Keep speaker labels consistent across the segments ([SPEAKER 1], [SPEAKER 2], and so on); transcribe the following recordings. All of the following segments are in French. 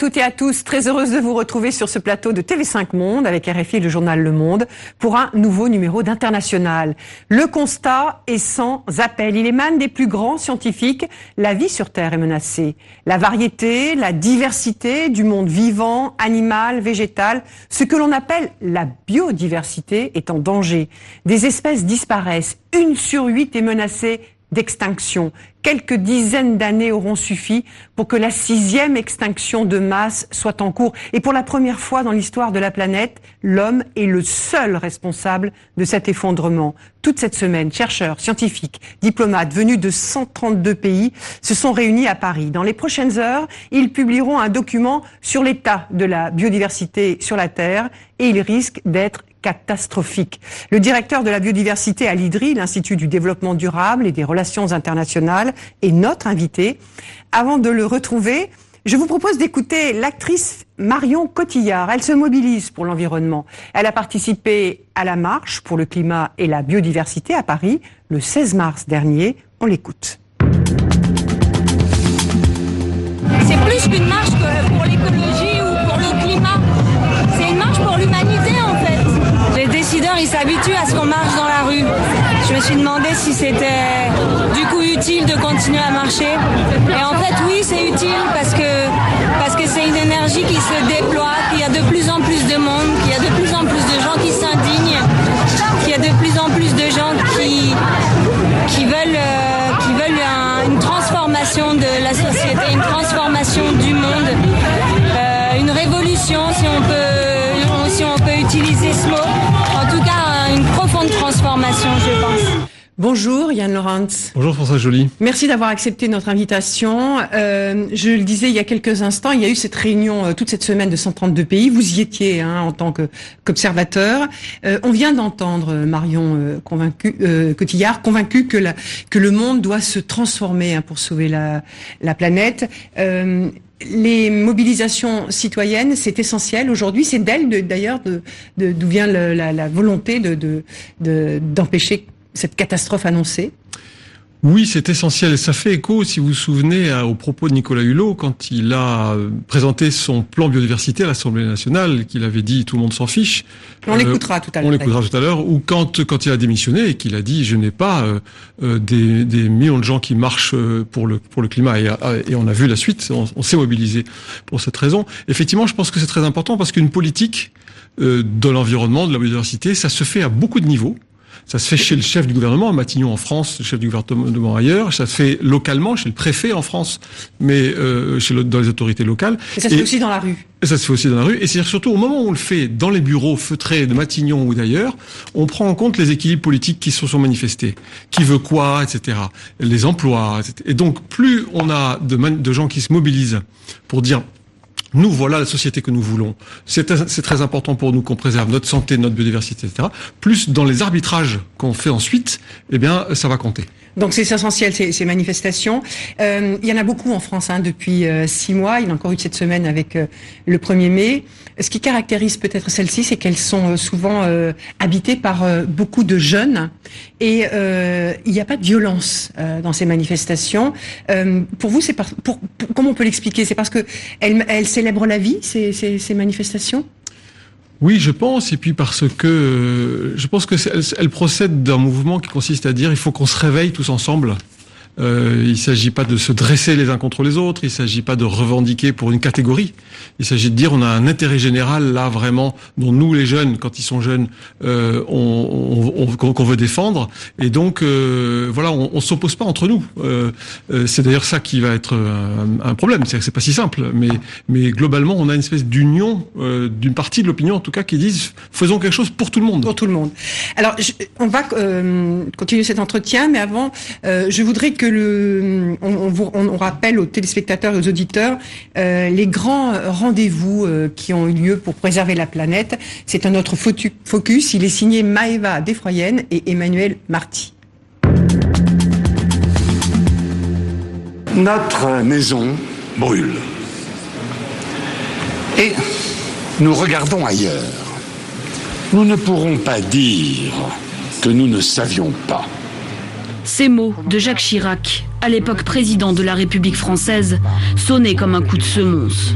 [SPEAKER 1] Toutes et à tous. Très heureuse de vous retrouver sur ce plateau de TV5 Monde avec RFI et le journal Le Monde pour un nouveau numéro d'International. Le constat est sans appel. Il émane des plus grands scientifiques. La vie sur Terre est menacée. La variété, la diversité du monde vivant, animal, végétal, ce que l'on appelle la biodiversité est en danger. Des espèces disparaissent. Une sur huit est menacée d'extinction. Quelques dizaines d'années auront suffi pour que la sixième extinction de masse soit en cours. Et pour la première fois dans l'histoire de la planète, l'homme est le seul responsable de cet effondrement. Toute cette semaine, chercheurs, scientifiques, diplomates venus de 132 pays se sont réunis à Paris. Dans les prochaines heures, ils publieront un document sur l'état de la biodiversité sur la Terre et il risque d'être catastrophique. Le directeur de la biodiversité à l'IDRI, l'Institut du développement durable et des relations internationales, est notre invité. Avant de le retrouver, je vous propose d'écouter l'actrice Marion Cotillard. Elle se mobilise pour l'environnement. Elle a participé à la marche pour le climat et la biodiversité à Paris le 16 mars dernier. On l'écoute.
[SPEAKER 2] C'est plus qu'une marche ils s'habituent à ce qu'on marche dans la rue. Je me suis demandé si c'était du coup utile de continuer à marcher. Et en fait, oui, c'est utile parce que parce que c'est une énergie qui se déploie, qu'il y a de plus en plus de monde, qu'il y a de plus en plus de gens qui s'indignent, qu'il y a de plus en plus de gens qui qui veulent euh, qui veulent un- une transformation de la société, une transformation du monde, euh, une révolution si on peut si on peut utiliser ce mot. Transformation, je pense.
[SPEAKER 1] Bonjour Yann Laurent.
[SPEAKER 3] Bonjour François Joly.
[SPEAKER 1] Merci d'avoir accepté notre invitation. Euh, je le disais il y a quelques instants, il y a eu cette réunion euh, toute cette semaine de 132 pays. Vous y étiez hein, en tant que- qu'observateur. Euh, on vient d'entendre euh, Marion euh, convaincu, euh, Cotillard convaincue que, la- que le monde doit se transformer hein, pour sauver la, la planète. Les mobilisations citoyennes, c'est essentiel aujourd'hui. C'est d'elles, de- d'ailleurs, d'où vient la, volonté de, de, de- d'empêcher cette catastrophe annoncée.
[SPEAKER 3] Oui, c'est essentiel. Et ça fait écho, si vous vous souvenez, aux propos de Nicolas Hulot quand il a euh, présenté son plan biodiversité à l'Assemblée nationale, qu'il avait dit tout le monde s'en fiche.
[SPEAKER 1] On
[SPEAKER 3] Euh,
[SPEAKER 1] l'écoutera tout à l'heure.
[SPEAKER 3] On l'écoutera tout à l'heure. Ou quand quand il a démissionné et qu'il a dit je n'ai pas euh, des, des millions de gens qui marchent pour le pour le climat et, et on a vu la suite. On, on s'est mobilisé pour cette raison. Effectivement, je pense que c'est très important parce qu'une politique euh, de l'environnement, de la biodiversité, ça se fait à beaucoup de niveaux. Ça se fait chez le chef du gouvernement, à Matignon en France, le chef du gouvernement ailleurs. Ça se fait localement, chez le préfet en France, mais euh, chez le- dans les autorités locales.
[SPEAKER 1] Et ça se
[SPEAKER 3] Et-
[SPEAKER 1] fait aussi dans la rue.
[SPEAKER 3] et ça se fait aussi dans la rue. Et c'est surtout au moment où on le fait dans les bureaux feutrés de Matignon ou d'ailleurs, on prend en compte les équilibres politiques qui se sont manifestés. Qui veut quoi, etc. Les emplois, etc. Et donc, plus on a de, de gens qui se mobilisent pour dire nous, voilà la société que nous voulons. C'est très important pour nous qu'on préserve notre santé, notre biodiversité, etc. Plus dans les arbitrages qu'on fait ensuite, eh bien, ça va compter.
[SPEAKER 1] Donc c'est essentiel ces, ces manifestations. Euh, il y en a beaucoup en France hein, depuis euh, six mois. Il y en a encore eu cette semaine avec euh, le 1er mai. Ce qui caractérise peut-être celles-ci, c'est qu'elles sont euh, souvent euh, habitées par euh, beaucoup de jeunes et il n'y a pas de violence dans ces manifestations. Pour vous, c'est comment on peut l'expliquer? C'est parce que elles, célèbrent la vie ces, manifestations?
[SPEAKER 3] Oui, je pense, et puis parce que je pense que elle procède d'un mouvement qui consiste à dire il faut qu'on se réveille tous ensemble. Euh, il s'agit pas de se dresser les uns contre les autres, il s'agit pas de revendiquer pour une catégorie. Il s'agit de dire on a un intérêt général là vraiment dont nous les jeunes, quand ils sont jeunes, euh, on, on- on- qu'on veut défendre. Et donc euh, voilà, on, on s'oppose pas entre nous. Euh, euh, c'est d'ailleurs ça qui va être un, un problème. C'est que c'est pas si simple, mais mais globalement on a une espèce d'union euh, d'une partie de l'opinion en tout cas qui disent faisons quelque chose pour tout le monde.
[SPEAKER 1] Pour tout le monde. Alors, je- on va continuer cet entretien, mais avant, je voudrais on, rappelle aux téléspectateurs et aux auditeurs euh, les grands rendez-vous euh, qui ont eu lieu pour préserver la planète. C'est un autre focus. Il est signé Maëva Desfroyenne et Emmanuel Marty.
[SPEAKER 4] Notre maison brûle. Et nous regardons ailleurs. Nous ne pourrons pas dire que nous ne savions pas.
[SPEAKER 5] Ces mots de Jacques Chirac, à l'époque président de la République française, sonnaient comme un coup de semonce.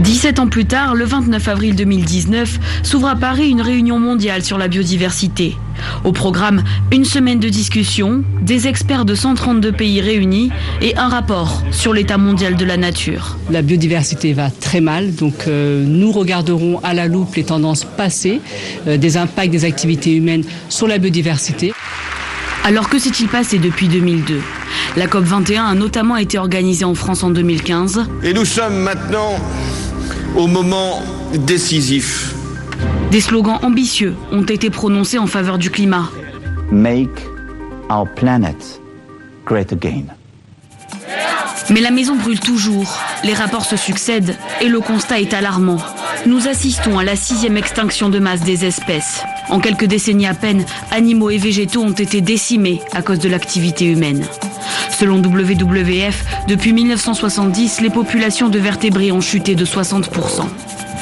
[SPEAKER 5] 17 ans plus tard, le 29 avril 2019, s'ouvre à Paris une réunion mondiale sur la biodiversité. Au programme, une semaine de discussion, des experts de 132 pays réunis et un rapport sur l'état mondial de la nature.
[SPEAKER 6] La biodiversité va très mal, donc euh, nous regarderons à la loupe les tendances passées, euh, des impacts des activités humaines sur la biodiversité.
[SPEAKER 5] Alors que s'est-il passé depuis 2002 La COP21 a notamment été organisée en France en 2015.
[SPEAKER 7] Et nous sommes maintenant au moment décisif.
[SPEAKER 5] Des slogans ambitieux ont été prononcés en faveur du climat.
[SPEAKER 8] Make our planet great again.
[SPEAKER 5] Mais la maison brûle toujours, les rapports se succèdent et le constat est alarmant. Nous assistons à la sixième extinction de masse des espèces. En quelques décennies à peine, animaux et végétaux ont été décimés à cause de l'activité humaine. Selon WWF, depuis 1970, les populations de vertébrés ont chuté de 60%.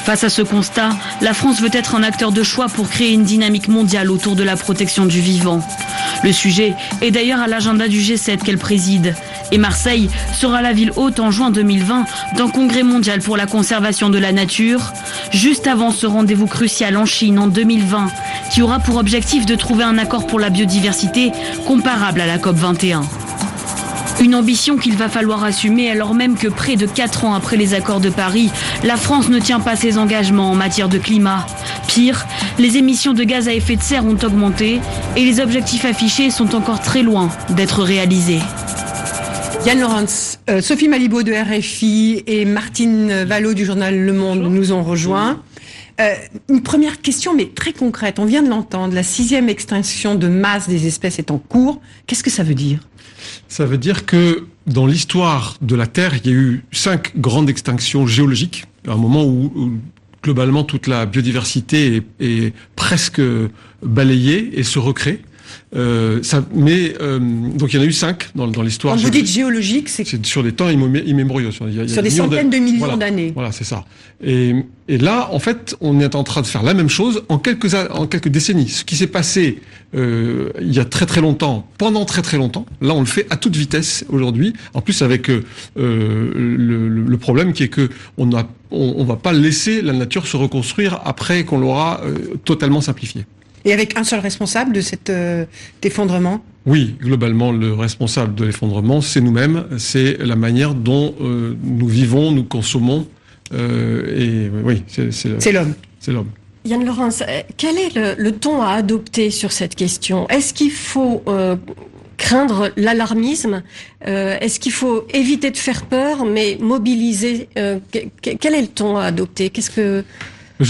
[SPEAKER 5] Face à ce constat, la France veut être un acteur de choix pour créer une dynamique mondiale autour de la protection du vivant. Le sujet est d'ailleurs à l'agenda du G7 qu'elle préside. Et Marseille sera la ville haute en juin 2020 d'un congrès mondial pour la conservation de la nature, juste avant ce rendez-vous crucial en Chine en 2020, qui aura pour objectif de trouver un accord pour la biodiversité comparable à la COP 21. Une ambition qu'il va falloir assumer alors même que près de 4 ans après les accords de Paris, la France ne tient pas ses engagements en matière de climat. Pire, les émissions de gaz à effet de serre ont augmenté et les objectifs affichés sont encore très loin d'être réalisés.
[SPEAKER 1] Yann Laurence, euh, Sophie Malibaud de RFI et Martine Vallot du journal Le Monde nous ont rejoints. Euh, une première question, mais très concrète. On vient de l'entendre. La sixième extinction de masse des espèces est en cours. Qu'est-ce que ça veut dire?
[SPEAKER 3] Ça veut dire que dans l'histoire de la Terre, il y a eu cinq grandes extinctions géologiques. À un moment où, où globalement toute la biodiversité est, est presque balayée et se recrée. Euh, ça, mais euh, donc il y en a eu cinq dans, dans l'histoire.
[SPEAKER 1] Quand vous dites géologique, c'est
[SPEAKER 3] c'est sur des temps immé- immémoriaux. Sur, il y a- il y a
[SPEAKER 1] sur des centaines de millions
[SPEAKER 3] voilà.
[SPEAKER 1] d'années.
[SPEAKER 3] Voilà, c'est ça. Et, et là, en fait, on est en train de faire la même chose en quelques a- en quelques décennies. Ce qui s'est passé euh, il y a très très longtemps, pendant très très longtemps, là on le fait à toute vitesse aujourd'hui. En plus avec euh, euh, le, le- problème qui est que on a on, on va pas laisser la nature se reconstruire après qu'on l'aura euh, totalement simplifiée.
[SPEAKER 1] Et avec un seul responsable de cet euh, effondrement?
[SPEAKER 3] Oui, globalement, le responsable de l'effondrement, c'est nous-mêmes, c'est la manière dont euh, nous vivons, nous consommons, euh, et oui, c'est
[SPEAKER 1] l'homme.
[SPEAKER 3] c'est l'homme.
[SPEAKER 9] Yann Laurence, quel est le, le ton à adopter sur cette question? Est-ce qu'il faut euh, craindre l'alarmisme? Euh, Est-ce qu'il faut éviter de faire peur, mais mobiliser euh, que- que- Quel est le ton à adopter? Qu'est-ce que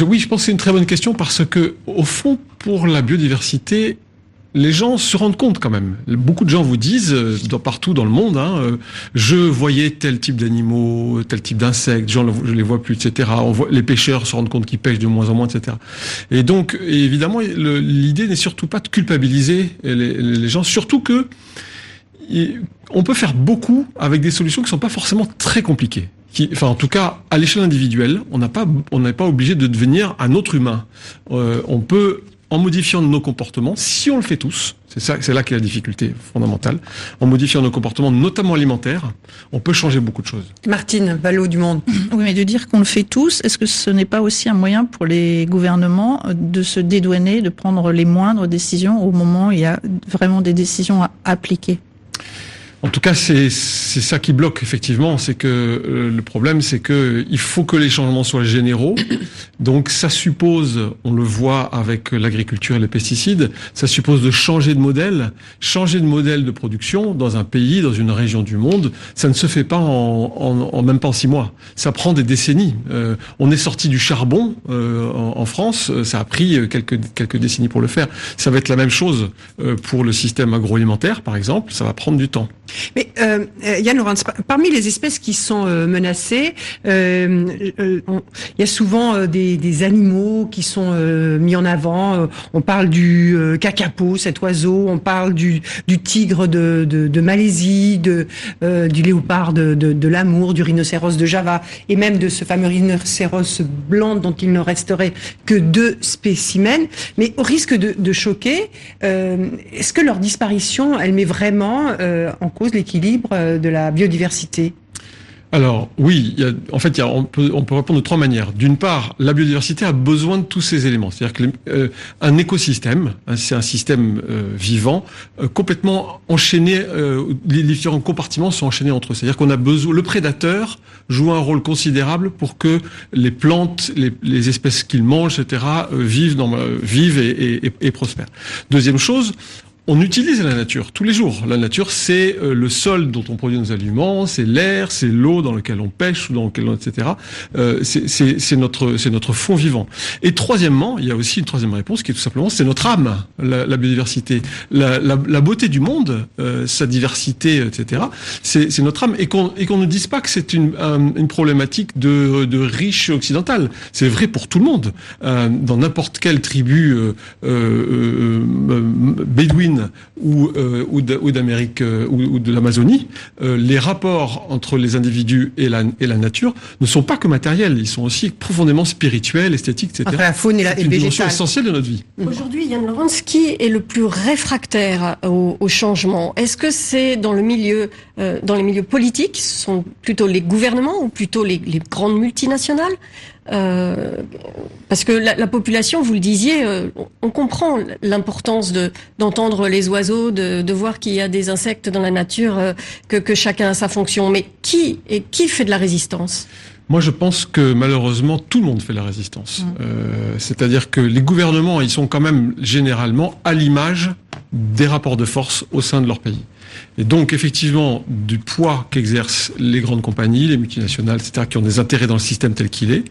[SPEAKER 3] Oui, je pense que c'est une très bonne question parce que, au fond, pour la biodiversité, les gens se rendent compte quand même. Beaucoup de gens vous disent, euh, partout dans le monde, hein, euh, je voyais tel type d'animaux, tel type d'insectes, je ne les vois plus, etc. Les pêcheurs se rendent compte qu'ils pêchent de moins en moins, etc. Et donc, évidemment, l'idée n'est surtout pas de culpabiliser les, les gens, surtout que on peut faire beaucoup avec des solutions qui sont pas forcément très compliquées. Qui, enfin, en tout cas, à l'échelle individuelle, on n'a pas, on n'est pas obligé de devenir un autre humain. Euh, on peut, en modifiant nos comportements, si on le fait tous, c'est ça, c'est là qu'est la difficulté fondamentale. En modifiant nos comportements, notamment alimentaires, on peut changer beaucoup de choses.
[SPEAKER 1] Martine Vallot du Monde.
[SPEAKER 10] Oui, mais de dire qu'on le fait tous, est-ce que ce n'est pas aussi un moyen pour les gouvernements de se dédouaner, de prendre les moindres décisions au moment où il y a vraiment des décisions à appliquer?
[SPEAKER 3] En tout cas, c'est ça qui bloque effectivement, c'est que euh, le problème, c'est que il faut que les changements soient généraux. Donc, ça suppose, on le voit avec l'agriculture et les pesticides, ça suppose de changer de modèle, changer de modèle de production dans un pays, dans une région du monde. Ça ne se fait pas en, en, en même pas en six mois. Ça prend des décennies. Euh, on est sorti du charbon euh, en, France, ça a pris quelques quelques décennies pour le faire. Ça va être la même chose euh, pour le système agroalimentaire, par exemple. Ça va prendre du temps.
[SPEAKER 1] Mais euh, euh, Yann parmi les espèces qui sont euh, menacées, il y a souvent des, animaux qui sont mis en avant. On parle du kakapo, cet oiseau. On parle du, tigre de, Malaisie, de, du léopard de, l'amour, du rhinocéros de Java, et même de ce fameux rhinocéros blanc dont il ne resterait que deux spécimens. Mais au risque de, choquer, est-ce que leur disparition, elle met vraiment en cause l'équilibre euh, de la biodiversité
[SPEAKER 3] Alors oui, en fait, on, peut, on peut répondre de trois manières. D'une part, la biodiversité a besoin de tous ces éléments. C'est-à-dire que euh, écosystème, hein, c'est un système euh, vivant, complètement enchaîné. les différents compartiments sont enchaînés entre eux. C'est-à-dire qu'on a besoin. Le prédateur joue un rôle considérable pour que les plantes, les, espèces qu'il mange, etc., vivent, vivent et, et prospèrent. Deuxième chose, on utilise la nature tous les jours. La nature, c'est euh, le sol dont on produit nos aliments, c'est l'air, c'est l'eau dans laquelle on pêche, ou dans lequel, etc. Euh, c'est notre, c'est notre fond vivant. Et troisièmement, il y a aussi une troisième réponse qui est tout simplement, c'est notre âme, la, la biodiversité, la, la, la, beauté du monde, euh, sa diversité, etc. C'est notre âme, et qu'on et qu'on ne dise pas que c'est une, une problématique de, de riche occidental. C'est vrai pour tout le monde. Euh, dans n'importe quelle tribu euh, bédouine ou, euh, ou d'Amérique euh, ou, de l'Amazonie, euh, les rapports entre les individus et la, et la nature ne sont pas que matériels, ils sont aussi profondément spirituels, esthétiques, etc.
[SPEAKER 1] Enfin, la faune et, la,
[SPEAKER 3] et
[SPEAKER 1] une
[SPEAKER 3] dimension essentielle de notre vie.
[SPEAKER 9] Aujourd'hui, Yann Laurence, qui est le plus réfractaire au, au changement? Est-ce que c'est dans le milieu, euh, dans les milieux politiques, ce sont plutôt les gouvernements ou plutôt les, les grandes multinationales? Euh, parce que la, la, population, vous le disiez, euh, on comprend l'importance de d'entendre les oiseaux, de, de voir qu'il y a des insectes dans la nature, euh, que, que chacun a sa fonction. Mais qui et qui fait de la résistance?
[SPEAKER 3] Moi, je pense que malheureusement, tout le monde fait la résistance. Euh, C'est-à-dire que les gouvernements, ils sont quand même généralement à l'image des rapports de force au sein de leur pays. Et donc, effectivement, du poids qu'exercent les grandes compagnies, les multinationales, etc., qui ont des intérêts dans le système tel qu'il est,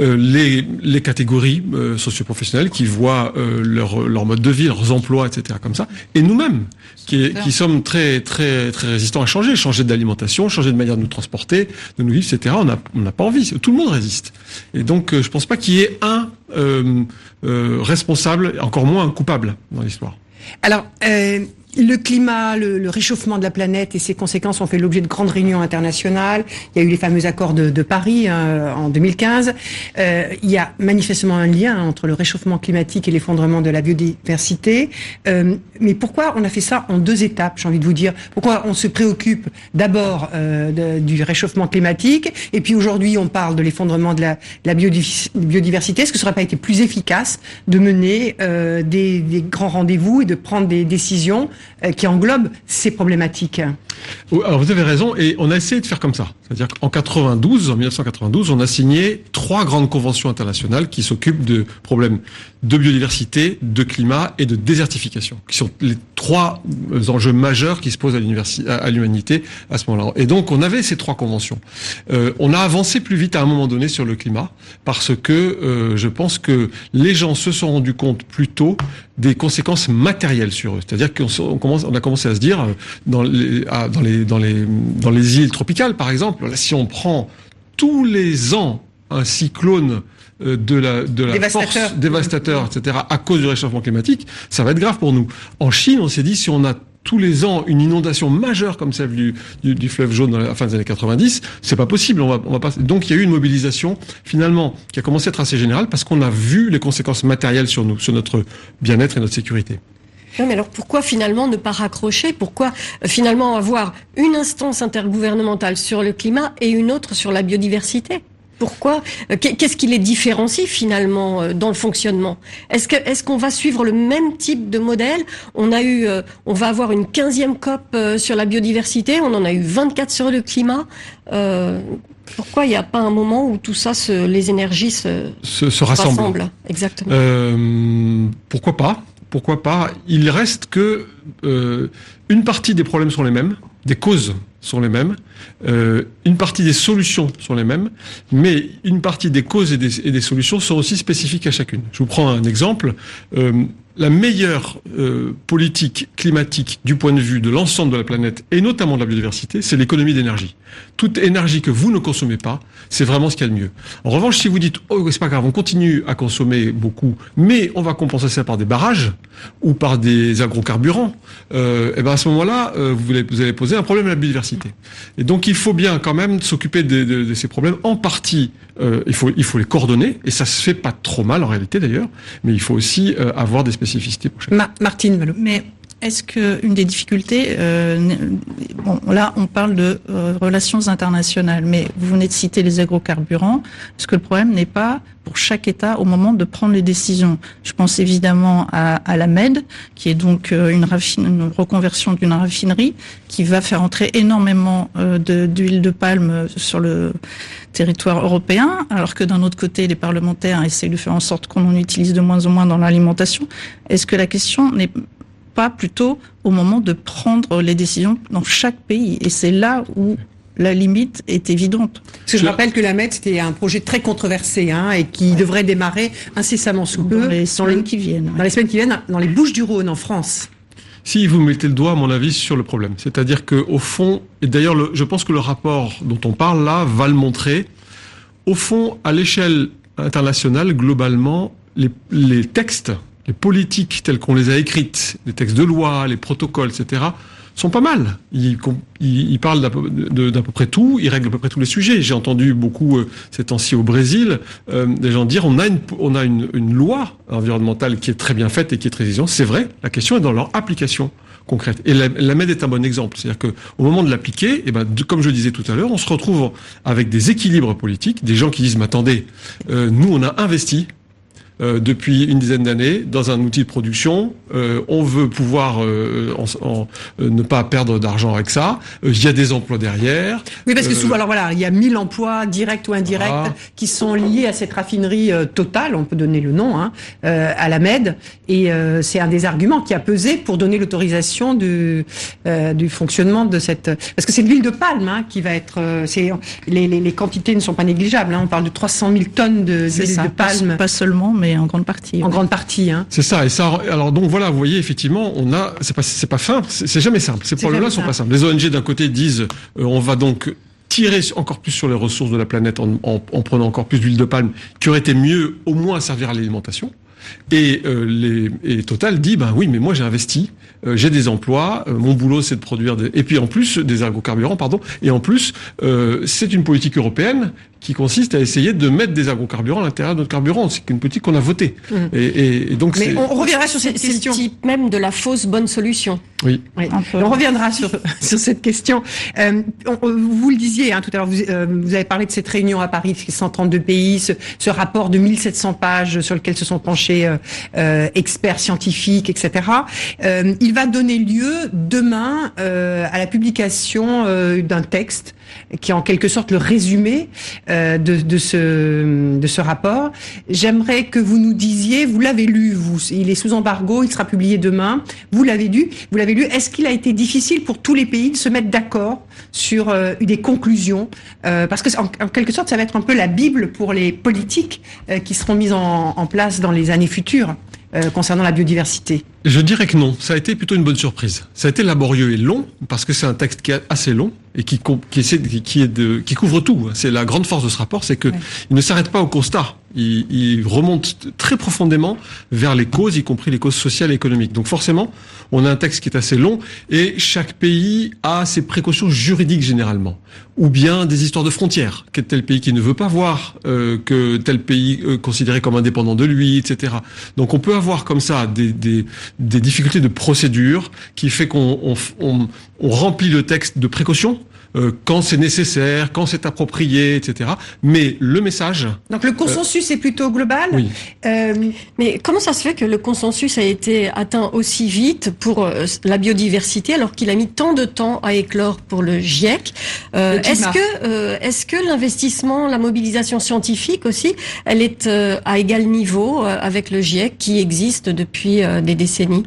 [SPEAKER 3] euh, les, les catégories euh, socioprofessionnelles qui voient euh, leur, leur mode de vie, leurs emplois, etc., comme ça, et nous-mêmes, qui, qui sommes très, très, très résistants à changer, changer d'alimentation, changer de manière de nous transporter, de nous vivre, etc., on n'a on pas envie. Tout le monde résiste. Et donc, je pense pas qu'il y ait un responsable, encore moins un coupable dans l'histoire.
[SPEAKER 1] Alors, euh, le climat, le, le, réchauffement de la planète et ses conséquences ont fait l'objet de grandes réunions internationales. Il y a eu les fameux accords de, de Paris hein, en 2015. Euh, il y a manifestement un lien entre le réchauffement climatique et l'effondrement de la biodiversité. Euh, mais pourquoi on a fait ça en deux étapes J'ai envie de vous dire? Pourquoi on se préoccupe d'abord euh, du réchauffement climatique et puis aujourd'hui on parle de l'effondrement de la, de la biodiversité? Est-ce que ça n'aurait pas été plus efficace de mener euh, des, des grands rendez-vous et de prendre des décisions qui englobe ces problématiques.
[SPEAKER 3] Alors vous avez raison, et on a essayé de faire comme ça. C'est-à-dire qu'en 92, en 1992, on a signé trois grandes conventions internationales qui s'occupent de problèmes de biodiversité, de climat et de désertification, qui sont trois enjeux majeurs qui se posent à l'humanité à ce moment-là. Et donc on avait ces trois conventions. Euh, on a avancé plus vite à un moment donné sur le climat parce que euh, je pense que les gens se sont rendus compte plus tôt des conséquences matérielles sur eux. C'est-à-dire qu'on commence, on a commencé à se dire dans les, à, dans les, dans les, dans les îles tropicales, par exemple, si on prend tous les ans un cyclone euh, de la, de la
[SPEAKER 1] dévastateur.
[SPEAKER 3] force dévastateur, etc., à cause du réchauffement climatique, ça va être grave pour nous. En Chine, on s'est dit, si on a tous les ans une inondation majeure comme celle du, du, du fleuve jaune à la fin des années 90, c'est pas possible. On va, on va pas... Donc il y a eu une mobilisation finalement qui a commencé à être assez générale parce qu'on a vu les conséquences matérielles sur nous, sur notre bien-être et notre sécurité.
[SPEAKER 9] Non, mais alors pourquoi finalement ne pas raccrocher? Pourquoi euh, finalement avoir une instance intergouvernementale sur le climat et une autre sur la biodiversité? Pourquoi euh, Qu'est-ce qui les différencie finalement euh, dans le fonctionnement? Est-ce qu'on va suivre le même type de modèle? On a eu, on va avoir une 15e COP sur la biodiversité, on en a eu 24 sur le climat. Euh, pourquoi il n'y a pas un moment où tout ça, se, les énergies se,
[SPEAKER 3] se, se rassemblent?
[SPEAKER 9] rassemblent Exactement.
[SPEAKER 3] Euh, pourquoi pas? Pourquoi pas? Il reste que euh, une partie des problèmes sont les mêmes, des causes sont les mêmes, euh, une partie des solutions sont les mêmes, mais une partie des causes et des, solutions sont aussi spécifiques à chacune. Je vous prends un exemple. Euh, la meilleure euh, politique climatique du point de vue de l'ensemble de la planète et notamment de la biodiversité, c'est l'économie d'énergie. Toute énergie que vous ne consommez pas, c'est vraiment ce qu'il y a de mieux. En revanche, si vous dites oh c'est pas grave, on continue à consommer beaucoup, mais on va compenser ça par des barrages ou par des agrocarburants, euh, et ben à ce moment-là, euh, vous, allez, poser un problème à la biodiversité. Et donc il faut bien quand même s'occuper de, ces problèmes. En partie, euh, il faut les coordonner et ça se fait pas trop mal en réalité d'ailleurs, mais il faut aussi avoir des
[SPEAKER 1] Ma Martine Malo.
[SPEAKER 10] Mais est-ce que une des difficultés, euh, là on parle de euh, relations internationales, mais vous venez de citer les agrocarburants. Est-ce que le problème n'est pas pour chaque État au moment de prendre les décisions? Je pense évidemment à, à la MED, qui est donc euh, une, reconversion d'une raffinerie qui va faire entrer énormément d'huile de, palme sur le territoire européen, alors que d'un autre côté, les parlementaires essayent de faire en sorte qu'on en utilise de moins en moins dans l'alimentation. Est-ce que la question n'est pas plutôt au moment de prendre les décisions dans chaque pays. Et c'est là où la limite est évidente.
[SPEAKER 1] Parce que je rappelle que la MED, c'était un projet très controversé hein, et qui devrait démarrer incessamment sous peu.
[SPEAKER 10] Dans les semaines qui viennent.
[SPEAKER 1] Dans les semaines qui viennent, dans les Bouches du Rhône, en France.
[SPEAKER 3] Si vous mettez le doigt, à mon avis, sur le problème. C'est-à-dire qu'au fond, et d'ailleurs, je pense que le rapport dont on parle là va le montrer, au fond, à l'échelle internationale, globalement, les, les textes les politiques telles qu'on les a écrites, les textes de loi, les protocoles, etc., sont pas mal. Ils, ils, parlent d'à peu, près tout, ils règlent à peu près tous les sujets. J'ai entendu beaucoup euh, ces temps-ci au Brésil euh, des gens dire on a une on a une, une, loi environnementale qui est très bien faite et qui est très exigeante. C'est vrai. La question est dans leur application concrète. Et la, la MED est un bon exemple. C'est-à-dire que au moment de l'appliquer, eh ben, comme je disais tout à l'heure, on se retrouve avec des équilibres politiques, des gens qui disent mais attendez, euh, nous on a investi euh, depuis une dizaine d'années dans un outil de production. Euh, on veut pouvoir euh, en, ne pas perdre d'argent avec ça. Il y a des emplois derrière.
[SPEAKER 1] Oui, parce que souvent, alors voilà, il y a 1000 emplois directs ou indirects qui sont liés à cette raffinerie totale, on peut donner le nom, hein, à la MED. Et c'est un des arguments qui a pesé pour donner l'autorisation du, du fonctionnement de cette... Parce que c'est l'huile de palme hein, qui va être... c'est les, les, les, quantités ne sont pas négligeables. Hein, on parle de 300 000 tonnes d'huile de, de palme.
[SPEAKER 10] Pas, pas seulement, mais en grande partie.
[SPEAKER 1] En grande partie, hein.
[SPEAKER 3] C'est ça. Et ça, alors donc voilà, vous voyez effectivement, on a, c'est pas, c'est pas fin, c'est jamais simple. Ces problèmes-là sont pas simples. Les ONG d'un côté disent, euh, on va donc tirer encore plus sur les ressources de la planète en, en, en prenant encore plus d'huile de palme, qui aurait été mieux au moins à servir à l'alimentation. Et, euh, les, et Total dit, ben oui, mais moi j'ai investi, euh, j'ai des emplois, euh, mon boulot c'est de produire des... Et puis en plus, des agrocarburants, pardon, et en plus, euh, c'est une politique européenne qui consiste à essayer de mettre des agrocarburants à l'intérieur de notre carburant. C'est une politique qu'on a votée.
[SPEAKER 1] Mmh. Et, et, donc Mais on reviendra sur cette question.
[SPEAKER 9] C'est le type même de la fausse bonne solution.
[SPEAKER 3] Oui.
[SPEAKER 1] oui. On reviendra sur, sur cette question. Euh, on, vous le disiez hein, tout à l'heure, vous, euh, vous, avez parlé de cette réunion à Paris, 132 pays, ce, ce, rapport de 1700 pages sur lequel se sont penchés euh, euh experts scientifiques, etc. Euh, il va donner lieu demain euh, à la publication d'un texte qui est en quelque sorte le résumé euh, de, de, ce, de ce rapport. J'aimerais que vous nous disiez, vous l'avez lu, vous, il est sous embargo, il sera publié demain, vous l'avez lu, vous l'avez lu, est-ce qu'il a été difficile pour tous les pays de se mettre d'accord sur euh, des conclusions euh, Parce que en, en, quelque sorte, ça va être un peu la Bible pour les politiques euh, qui seront mises en, en, place dans les années futures euh, concernant la biodiversité.
[SPEAKER 3] Je dirais que non, ça a été plutôt une bonne surprise. Ça a été laborieux et long, parce que c'est un texte qui est assez long, et qui, qui, essaie, qui, est de, qui couvre tout. C'est la grande force de ce rapport, c'est que ouais. il ne s'arrête pas au constat. Il, remonte très profondément vers les causes, y compris les causes sociales et économiques. Donc forcément, on a un texte qui est assez long et chaque pays a ses précautions juridiques généralement, ou bien des histoires de frontières. Quel tel pays qui ne veut pas voir euh, que tel pays euh, considéré comme indépendant de lui, etc. Donc on peut avoir comme ça des, difficultés de procédure qui fait qu'on on, on, on remplit le texte de précautions euh, quand c'est nécessaire, quand c'est approprié, etc. Mais le message.
[SPEAKER 1] Donc le consensus euh, est plutôt global.
[SPEAKER 3] Oui.
[SPEAKER 9] Euh, mais comment ça se fait que le consensus a été atteint aussi vite pour la biodiversité alors qu'il a mis tant de temps à éclore pour le GIEC? Euh, Est-ce que est-ce que l'investissement, la mobilisation scientifique aussi, elle est à égal niveau avec le GIEC qui existe depuis des décennies?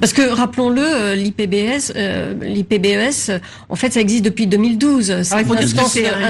[SPEAKER 9] Parce que rappelons-le, l'IPBS, euh, l'IPBES, en fait, ça existe depuis 2012.
[SPEAKER 1] C'est ah,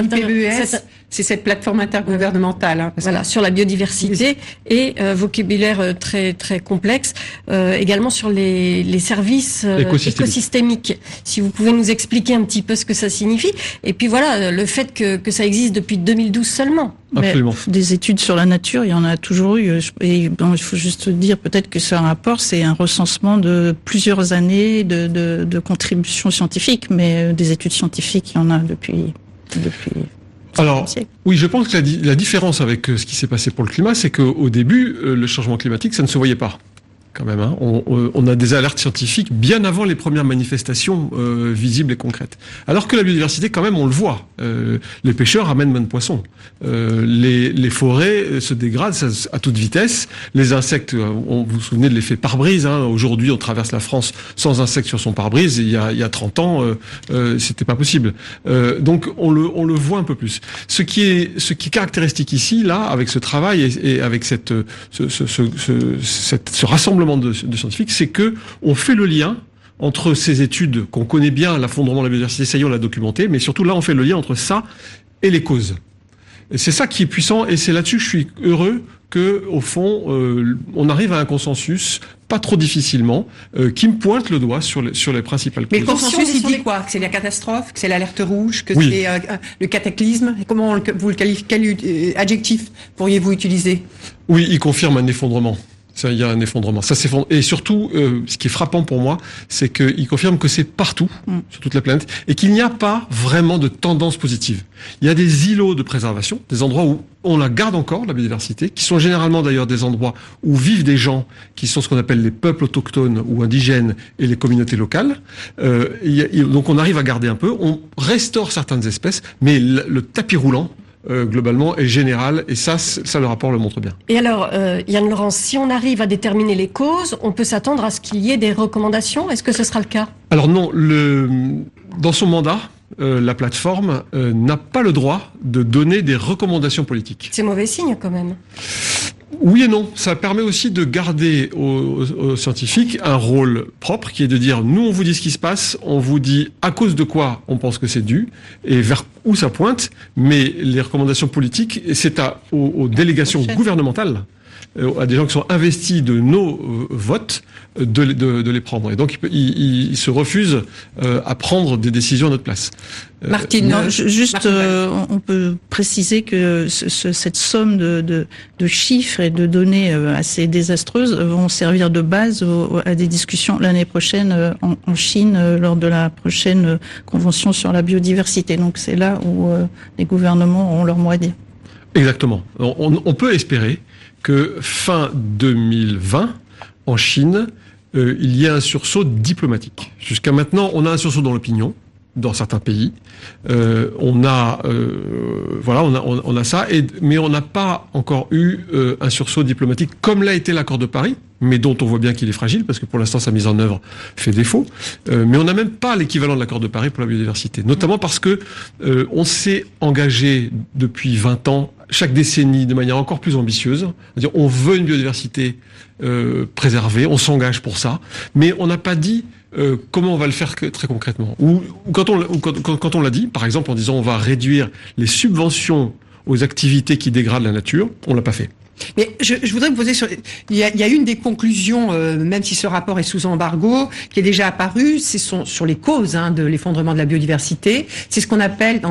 [SPEAKER 1] l'IPBES, c'est cette plateforme intergouvernementale. Hein,
[SPEAKER 9] voilà, sur la biodiversité et euh, vocabulaire euh, très très complexe, euh, également sur les, les services euh, écosystémiques. Si vous pouvez nous expliquer un petit peu ce que ça signifie. Et puis voilà, le fait que, que ça existe depuis 2012 seulement.
[SPEAKER 3] Absolument.
[SPEAKER 10] Mais des études sur la nature, il y en a toujours eu. Et bon, il faut juste dire peut-être que ce rapport, c'est un recensement de plusieurs années de, de, de contributions scientifiques, mais des études scientifiques, il y en a depuis depuis
[SPEAKER 3] alors, oui, je pense que la, la différence avec euh, ce qui s'est passé pour le climat, c'est qu'au début, euh, le changement climatique, ça ne se voyait pas. Quand même. Hein. On, on, a des alertes scientifiques bien avant les premières manifestations euh, visibles et concrètes. Alors que la biodiversité, quand même, on le voit. Euh, les pêcheurs amènent moins de poissons. Euh, les, les, forêts se dégradent à toute vitesse. Les insectes, on, vous vous souvenez de l'effet pare-brise. Hein. Aujourd'hui, on traverse la France sans insectes sur son pare-brise. Il, y a, il y a 30 ans, euh, c'était pas possible. donc, on le, on le voit un peu plus. Ce qui est, ce qui est caractéristique ici, là, avec ce travail et, et avec cette, ce, ce, ce, cette, ce rassemblement de, scientifiques, c'est que on fait le lien entre ces études qu'on connaît bien, l'affondrement de la biodiversité, ça y est, on l'a documenté, mais surtout là, on fait le lien entre ça et les causes. Et c'est ça qui est puissant, et c'est là-dessus que je suis heureux que, au fond, euh, on arrive à un consensus pas trop difficilement, euh, qui me pointe le doigt sur les, sur les principales causes.
[SPEAKER 1] Mais le consensus, il dit quoi? Que c'est la catastrophe, que c'est l'alerte rouge, que c'est euh, le cataclysme? Comment vous le qualifiez Quel adjectif pourriez-vous utiliser?
[SPEAKER 3] Oui, il confirme un effondrement il y a un effondrement. Ça s'effondre. Et surtout, euh, ce qui est frappant pour moi, c'est qu'il confirme que c'est partout, mm. sur toute la planète, et qu'il n'y a pas vraiment de tendance positive. Il y a des îlots de préservation, des endroits où on la garde encore, la biodiversité, qui sont généralement d'ailleurs des endroits où vivent des gens qui sont ce qu'on appelle les peuples autochtones ou indigènes et les communautés locales. Euh, donc on arrive à garder un peu, on restaure certaines espèces, mais le tapis roulant, euh, globalement est général et ça, ça le rapport le montre bien.
[SPEAKER 9] Et alors, euh, Yann Laurent, si on arrive à déterminer les causes, on peut s'attendre à ce qu'il y ait des recommandations? Est-ce que ce sera le cas?
[SPEAKER 3] Alors non, le, dans son mandat, euh, la plateforme n'a pas le droit de donner des recommandations politiques.
[SPEAKER 9] C'est mauvais signe quand même.
[SPEAKER 3] Oui et non. Ça permet aussi de garder aux, scientifiques un rôle propre qui est de dire nous on vous dit ce qui se passe, on vous dit à cause de quoi on pense que c'est dû et vers où ça pointe, mais les recommandations politiques, c'est aux, délégations gouvernementales à des gens qui sont investis de nos euh, votes de, de, les prendre. Et donc, il, se refuse euh, à prendre des décisions à notre place.
[SPEAKER 10] Martine, juste, on peut préciser que cette somme de, chiffres et de données assez désastreuses vont servir de base à des discussions l'année prochaine en, Chine lors de la prochaine convention sur la biodiversité. Donc, c'est là où les gouvernements ont leur mot à dire.
[SPEAKER 3] Exactement. on peut espérer que fin 2020, en Chine, euh, il y a un sursaut diplomatique. Jusqu'à maintenant, on a un sursaut dans l'opinion dans certains pays. Euh, on a, euh, voilà, on a, on, a ça, mais on n'a pas encore eu un sursaut diplomatique comme l'a été l'accord de Paris, mais dont on voit bien qu'il est fragile parce que pour l'instant sa mise en œuvre fait défaut. mais on n'a même pas l'équivalent de l'accord de Paris pour la biodiversité, notamment parce que on s'est engagé depuis 20 ans chaque décennie de manière encore plus ambitieuse. -dire on veut une biodiversité euh, préservée, on s'engage pour ça, mais on n'a pas dit euh, comment on va le faire très concrètement. Ou, quand on, quand, quand on l'a dit, par exemple en disant on va réduire les subventions aux activités qui dégradent la nature, on l'a pas fait.
[SPEAKER 1] Mais je, je, voudrais vous poser sur. Il y a, il y a une des conclusions, euh, même si ce rapport est sous embargo, qui est déjà apparu, c'est sur les causes hein, de l'effondrement de la biodiversité. C'est ce qu'on appelle,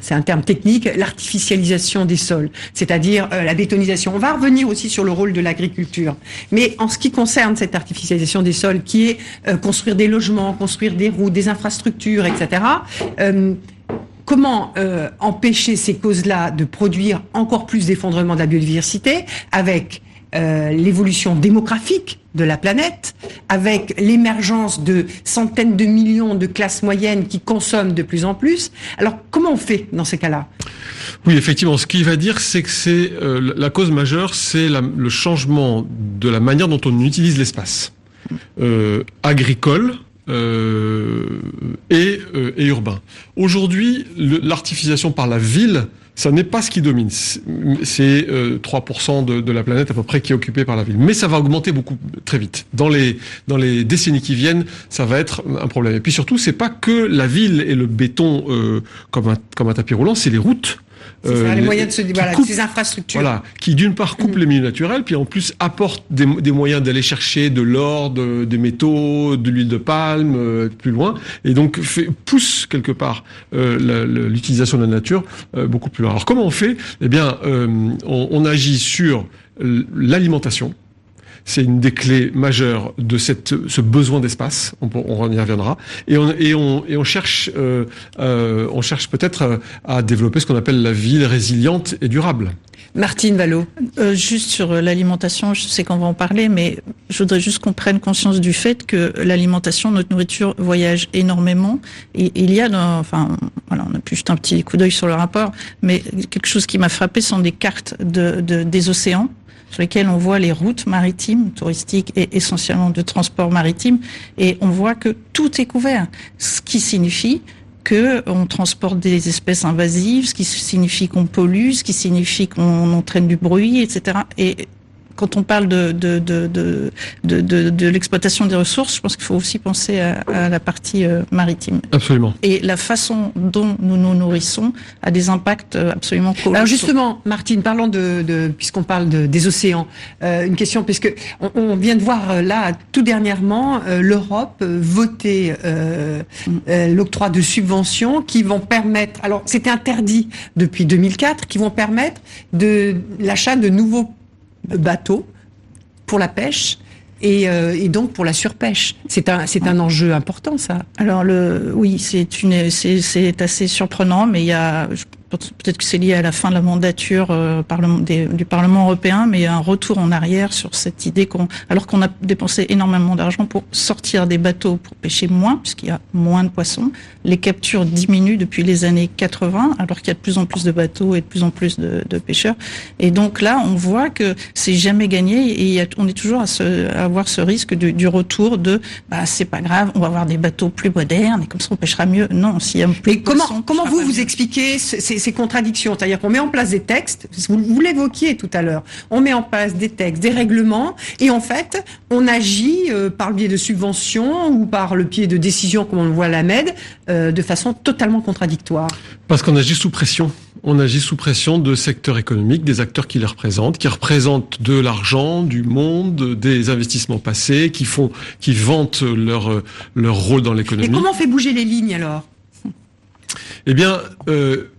[SPEAKER 1] c'est un terme technique, l'artificialisation des sols, c'est-à-dire euh, la bétonisation. On va revenir aussi sur le rôle de l'agriculture. Mais en ce qui concerne cette artificialisation des sols, qui est euh, construire des logements, construire des routes, des infrastructures, etc comment euh, empêcher ces causes-là de produire encore plus d'effondrement de la biodiversité avec euh, l'évolution démographique de la planète, avec l'émergence de centaines de millions de classes moyennes qui consomment de plus en plus. Alors comment on fait dans ces cas-là?
[SPEAKER 3] Oui, effectivement, ce qu'il va dire, c'est que c'est euh, la cause majeure, c'est le changement de la manière dont on utilise l'espace agricole, euh, et, euh, et, urbain. Aujourd'hui, l'artificialisation par la ville, ça n'est pas ce qui domine. C'est 3% euh, de, de, la planète à peu près qui est occupée par la ville. Mais ça va augmenter beaucoup très vite. Dans les, dans les décennies qui viennent, ça va être un problème. Et puis surtout, c'est pas que la ville et le béton euh, comme, un, comme un tapis roulant, c'est les routes.
[SPEAKER 1] Euh, les, moyens de se voilà, ces infrastructures.
[SPEAKER 3] Voilà, qui d'une part coupent mm. les milieux naturels, puis en plus apportent des, des moyens d'aller chercher de l'or, de, des métaux, de l'huile de palme, euh, plus loin, et donc fait, pousse quelque part euh, l'utilisation de la nature beaucoup plus loin. Alors comment on fait? Eh bien, on, on agit sur l'alimentation, c'est une des clés majeures de cette, ce besoin d'espace. On, on, y reviendra. Et on, et on, et on cherche, euh, euh, on cherche peut-être à développer ce qu'on appelle la ville résiliente et durable.
[SPEAKER 1] Martine Vallot.
[SPEAKER 10] Euh, juste sur l'alimentation, je sais qu'on va en parler, mais je voudrais juste qu'on prenne conscience du fait que l'alimentation, notre nourriture voyage énormément. Et il y a, dans, enfin, voilà, on a pu juste un petit coup d'œil sur le rapport, mais quelque chose qui m'a frappé sont des cartes de, de, des océans sur lesquelles on voit les routes maritimes, touristiques et essentiellement de transport maritime, et on voit que tout est couvert, ce qui signifie que on transporte des espèces invasives, ce qui signifie qu'on pollue, ce qui signifie qu'on entraîne du bruit, etc. Et quand on parle de, de, de, de, de, de l'exploitation des ressources, je pense qu'il faut aussi penser à, à la partie euh, maritime.
[SPEAKER 3] Absolument.
[SPEAKER 10] Et la façon dont nous nous nourrissons a des impacts euh, absolument colossaux.
[SPEAKER 1] Alors justement, Martine, parlons de, de puisqu'on parle de, des océans, euh, une question, puisque on, on, vient de voir euh, là, tout dernièrement, euh, l'Europe voter mm. l'octroi de subventions qui vont permettre, alors c'était interdit depuis 2004, qui vont permettre de l'achat de nouveaux bateaux pour la pêche et, euh, et, donc pour la surpêche. C'est un, un enjeu important, ça.
[SPEAKER 10] Alors le, oui, c'est, c'est assez surprenant, mais il y a, peut-être que c'est lié à la fin de la mandature euh, des, du Parlement européen, mais un retour en arrière sur cette idée qu'on, alors qu'on a dépensé énormément d'argent pour sortir des bateaux pour pêcher moins, puisqu'il y a moins de poissons, les captures diminuent depuis les années 80, alors qu'il y a de plus en plus de bateaux et de plus en plus de, de pêcheurs. Et donc là, on voit que c'est jamais gagné et on est toujours à, se, à avoir ce risque du, du retour de, bah c'est pas grave, on va avoir des bateaux plus modernes et comme ça on pêchera mieux. Non, s'il y a plus
[SPEAKER 1] Mais comment, comment vous vous expliquez ces, ces contradictions C'est-à-dire qu'on met en place des textes, vous, vous l'évoquiez tout à l'heure, on met en place des textes, des règlements, et en fait, on agit euh, par le biais de subventions ou par le pied de décisions, comme on le voit à la MED, euh, de façon totalement contradictoire.
[SPEAKER 3] Parce qu'on agit sous pression. On agit sous pression de secteurs économiques, des acteurs qui les représentent, qui représentent de l'argent, du monde, des investissements passés, qui font, qui vantent leur leur rôle dans l'économie.
[SPEAKER 1] Et comment on fait bouger les lignes alors?
[SPEAKER 3] Eh bien. Euh,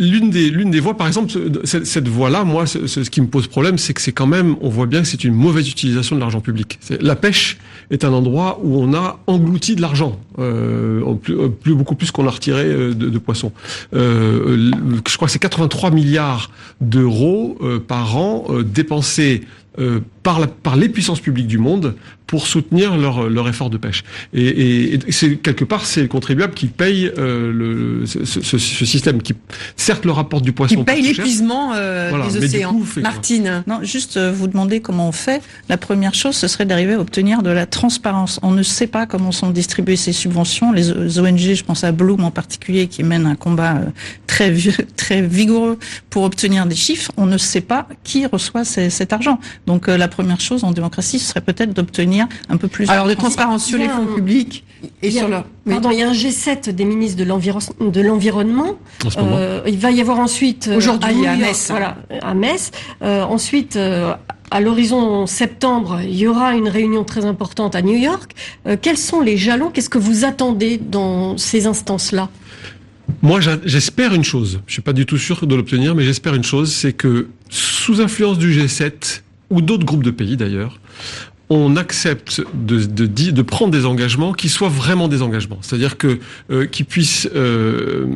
[SPEAKER 3] L'une des, l'une des voies, par exemple, cette, voie-là, moi, ce, qui me pose problème, c'est que c'est quand même, on voit bien que c'est une mauvaise utilisation de l'argent public. La pêche est un endroit où on a englouti de l'argent, euh, plus, plus, beaucoup plus qu'on a retiré de, de poissons. Euh, je crois que c'est 83 milliards d'euros euh, par an euh, dépensés euh, par les puissances publiques du monde pour soutenir leur, leur effort de pêche. Et, et, et c'est quelque part c'est le contribuable qui paye euh, le, ce, ce, ce, système qui certes le rapporte du poisson.
[SPEAKER 1] Qui paye l'épuisement euh, voilà, des océans. Coup, Martine.
[SPEAKER 10] Non, juste euh, vous demander comment on fait. La première chose, ce serait d'arriver à obtenir de la transparence. On ne sait pas comment sont distribuées ces subventions. Les ONG, je pense à Bloom en particulier, qui mène un combat euh, très très vigoureux pour obtenir des chiffres. On ne sait pas qui reçoit ces, cet argent. Donc euh, la première chose en démocratie, ce serait peut-être d'obtenir un peu plus
[SPEAKER 1] alors de transparence sur les fonds publics et sur leur.
[SPEAKER 9] Oui. Pardon, il y a un G7 des ministres de l'environnement. Euh, il va y avoir ensuite
[SPEAKER 1] aujourd'hui à, à, Metz.
[SPEAKER 9] Voilà, à Metz. Euh, ensuite. Euh, à l'horizon septembre, il y aura une réunion très importante à New York. Euh, quels sont les jalons? Qu'est-ce que vous attendez dans ces instances-là?
[SPEAKER 3] Moi, j'espère une chose. Je suis pas du tout sûr de l'obtenir, mais j'espère une chose, c'est que sous influence du G7 ou d'autres groupes de pays d'ailleurs, on accepte de, prendre des engagements qui soient vraiment des engagements. C'est-à-dire que euh, puissent euh,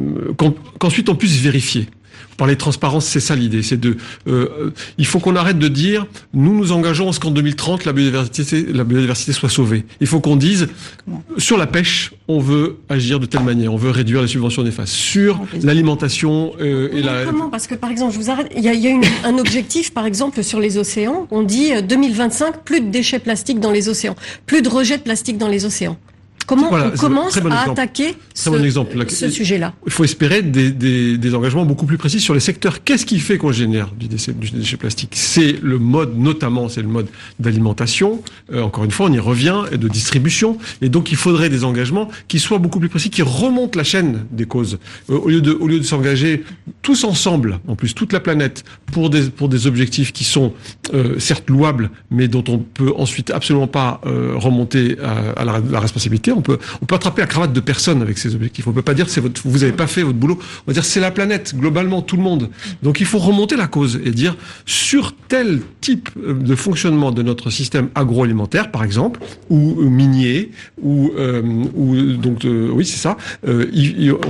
[SPEAKER 3] qu'ensuite on puisse vérifier. Vous parlez de transparence, c'est ça l'idée. C'est de, euh, il faut qu'on arrête de dire, nous nous engageons à ce qu'en 2030 la biodiversité, la biodiversité soit sauvée. Il faut qu'on dise, sur la pêche, on veut agir de telle manière, on veut réduire les subventions néfastes. Sur l'alimentation euh, et la.
[SPEAKER 9] Comment? Parce que par exemple, je vous arrête. Il y a, il y a une, un objectif, par exemple, sur les océans. On dit 2025, plus de déchets plastiques dans les océans, plus de rejets de plastique dans les océans. Comment voilà, on commence bon à attaquer ce,
[SPEAKER 3] bon exemple.
[SPEAKER 9] ce sujet-là
[SPEAKER 3] Il faut espérer des, des, des, engagements beaucoup plus précis sur les secteurs. Qu'est-ce qui fait qu'on génère du déchet, du déchet plastique? C'est le mode, notamment, c'est le mode d'alimentation. Euh, encore une fois, on y revient, et de distribution. Et donc, il faudrait des engagements qui soient beaucoup plus précis, qui remontent la chaîne des causes. Euh, au lieu de, au lieu de s'engager tous ensemble, en plus toute la planète, pour des, pour des objectifs qui sont euh, certes louables, mais dont on peut ensuite absolument pas remonter à, à la, la responsabilité on peut, on peut attraper la cravate de personne avec ces objectifs. On peut pas dire c'est votre, vous avez pas fait votre boulot. On va dire c'est la planète, globalement, tout le monde. Donc il faut remonter la cause et dire sur tel type de fonctionnement de notre système agroalimentaire, par exemple, ou minier, ou, euh, ou donc euh, oui c'est ça. Euh,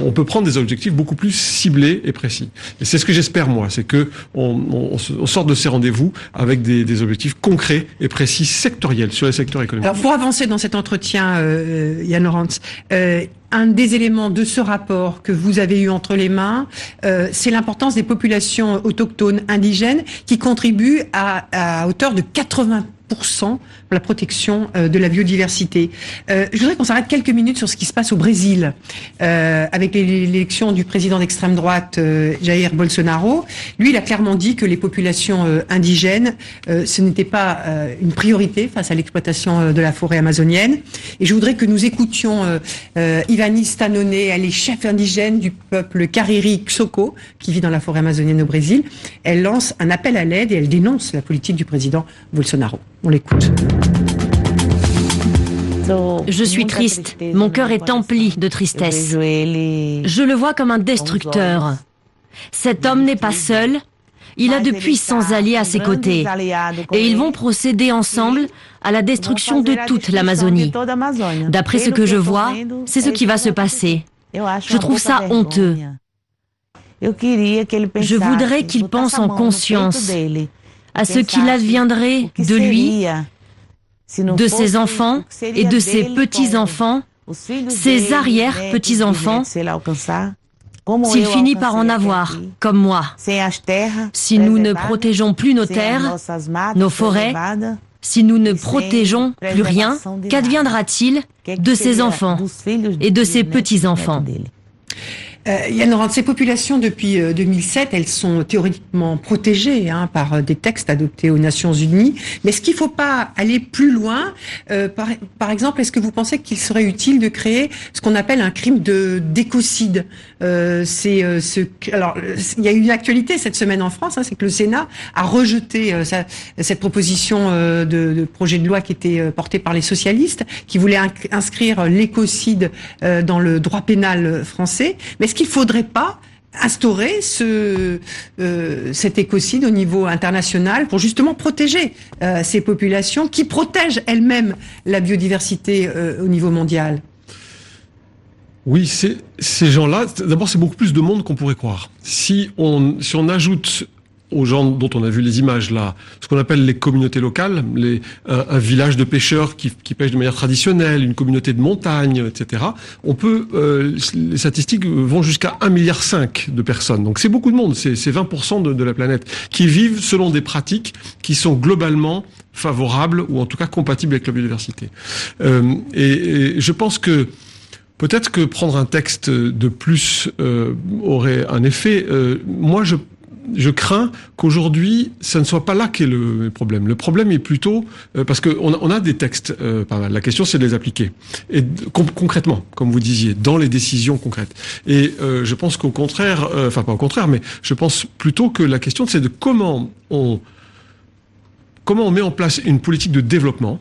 [SPEAKER 3] on peut prendre des objectifs beaucoup plus ciblés et précis. Et c'est ce que j'espère moi, c'est que on, on, sort de ces rendez-vous avec des, des, objectifs concrets et précis sectoriels sur les secteurs économiques.
[SPEAKER 1] Alors pour avancer dans cet entretien, euh, Yann euh, un des éléments de ce rapport que vous avez eu entre les mains, euh, c'est l'importance des populations autochtones indigènes qui contribuent à, à hauteur de 80 pour la protection euh, de la biodiversité. Euh, je voudrais qu'on s'arrête quelques minutes sur ce qui se passe au Brésil euh, avec l'élection du président d'extrême droite Jair Bolsonaro. Lui, il a clairement dit que les populations indigènes, ce n'était pas une priorité face à l'exploitation de la forêt amazonienne. Et je voudrais que nous écoutions Ivani Stanone, elle est chef indigène du peuple Cariri Xoko, qui vit dans la forêt amazonienne au Brésil. Elle lance un appel à l'aide et elle dénonce la politique du président Bolsonaro. On l'écoute.
[SPEAKER 11] Je suis triste. Mon cœur est empli de tristesse. Je le vois comme un destructeur. Cet homme n'est pas seul. Il a de puissants alliés à ses côtés. Et ils vont procéder ensemble à la destruction de toute l'Amazonie. D'après ce que je vois, c'est ce qui va se passer. Je trouve ça honteux. Je voudrais qu'il pense en conscience à ce qu'il adviendrait de lui, de ses enfants et de ses petits-enfants, ses arrière-petits-enfants, s'il finit par en avoir, comme moi. Si nous ne protégeons plus nos terres, nos forêts, si nous ne protégeons plus rien, qu'adviendra-t-il de ses enfants et de ses petits-enfants
[SPEAKER 1] euh, Yann ces populations depuis 2007, euh, elles sont théoriquement protégées hein, par euh, des textes adoptés aux Nations Unies. Mais est-ce qu'il ne faut pas aller plus loin euh, par, par, exemple, est-ce que vous pensez qu'il serait utile de créer ce qu'on appelle un crime de d'écocide euh, C'est ce alors il y a eu une actualité cette semaine en France, hein, c'est que le Sénat a rejeté cette proposition de, de, projet de loi qui était portée par les socialistes, qui voulait inscrire l'écocide dans le droit pénal français. Est-ce qu'il ne faudrait pas instaurer ce, euh, cet écocide au niveau international pour justement protéger euh, ces populations qui protègent elles-mêmes la biodiversité euh, au niveau mondial?
[SPEAKER 3] Oui, ces gens-là, d'abord, c'est beaucoup plus de monde qu'on pourrait croire. Si on ajoute aux gens dont on a vu les images là, ce qu'on appelle les communautés locales, les, un, village de pêcheurs qui, qui pêchent de manière traditionnelle, une communauté de montagne, etc. On peut, euh, les statistiques vont jusqu'à 1,5 milliard de personnes. Donc c'est beaucoup de monde, c'est 20% de, de la planète qui vivent selon des pratiques qui sont globalement favorables ou en tout cas compatibles avec la biodiversité. Euh, et, et, je pense que peut-être que prendre un texte de plus euh, aurait un effet. Euh, moi, je je crains qu'aujourd'hui, ça ne soit pas là qu'est le problème. Le problème est plutôt euh, parce qu'on on a des textes euh, pas mal. La question, c'est de les appliquer et concrètement, comme vous disiez, dans les décisions concrètes. Et euh, je pense qu'au contraire, enfin pas au contraire, mais je pense plutôt que la question, c'est de comment on comment on met en place une politique de développement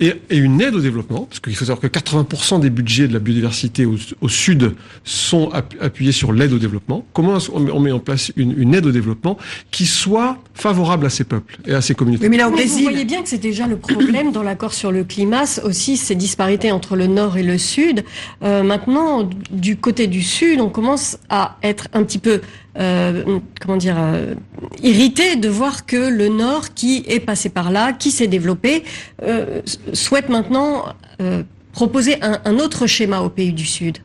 [SPEAKER 3] et, une aide au développement, parce qu'il faut savoir que 80% des budgets de la biodiversité au, Sud sont appuyés sur l'aide au développement. Comment on met en place une, aide au développement qui soit favorable à ces peuples et à ces communautés?
[SPEAKER 9] Mais là, au Brésil... Vous voyez bien que c'est déjà le problème dans l'accord sur le climat, aussi ces disparités entre le Nord et le Sud. Euh, maintenant, du côté du Sud, on commence à être un petit peu euh, comment dire, euh, irrité de voir que le Nord, qui est passé par là, qui s'est développé, euh, souhaite maintenant proposer un, un, autre schéma au pays du Sud.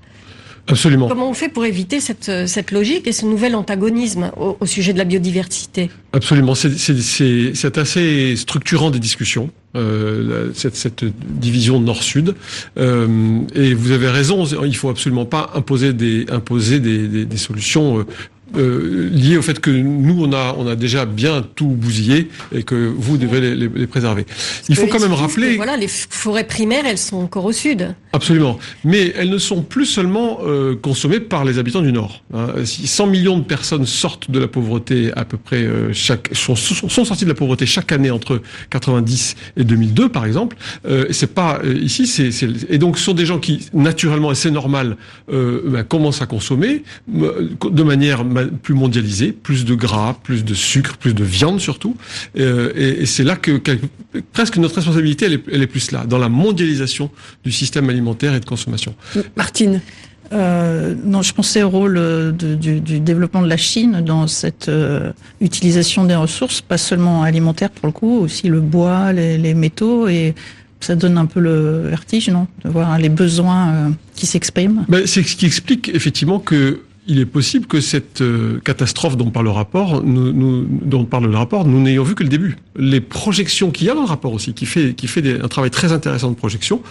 [SPEAKER 3] Absolument.
[SPEAKER 9] Comment on fait pour éviter cette, cette logique et ce nouvel antagonisme au, au sujet de la biodiversité?
[SPEAKER 3] Absolument. C'est assez structurant des discussions. Euh, cette, cette, division nord-sud. Euh, et vous avez raison, il faut absolument pas imposer des, imposer des, des, des solutions euh, lié au fait que nous, on a, on a déjà bien tout bousillé et que vous devez les, les, préserver.
[SPEAKER 9] Il faut quand même rappeler... voilà, les forêts primaires, elles sont encore au sud.
[SPEAKER 3] Absolument. Mais elles ne sont plus seulement euh, consommées par les habitants du Nord. Hein. 100 millions de personnes sortent de la pauvreté à peu près euh, chaque sont, sont, sorties de la pauvreté chaque année entre 90 et 2002 par exemple. Euh, c'est pas euh, ici, c'est et donc ce sont des gens qui naturellement et c'est normal bah, commencent à consommer de manière plus mondialisée, plus de gras, plus de sucre, plus de viande surtout. et, et c'est là que, presque notre responsabilité elle est, elle est plus là dans la mondialisation du système alimentaire et de consommation.
[SPEAKER 1] Martine
[SPEAKER 10] euh, non, je pensais au rôle euh, du, développement de la Chine dans cette euh, utilisation des ressources, pas seulement alimentaires pour le coup, aussi le bois, les, métaux, et ça donne un peu le vertige, non, de voir les besoins qui s'expriment.
[SPEAKER 3] Ben, c'est ce qui explique effectivement que il est possible que cette euh, catastrophe dont parle le rapport, nous, nous, dont parle le rapport, nous n'ayons vu que le début. Les projections qu'il y a dans le rapport aussi, qui fait, qui fait un travail très intéressant de projection,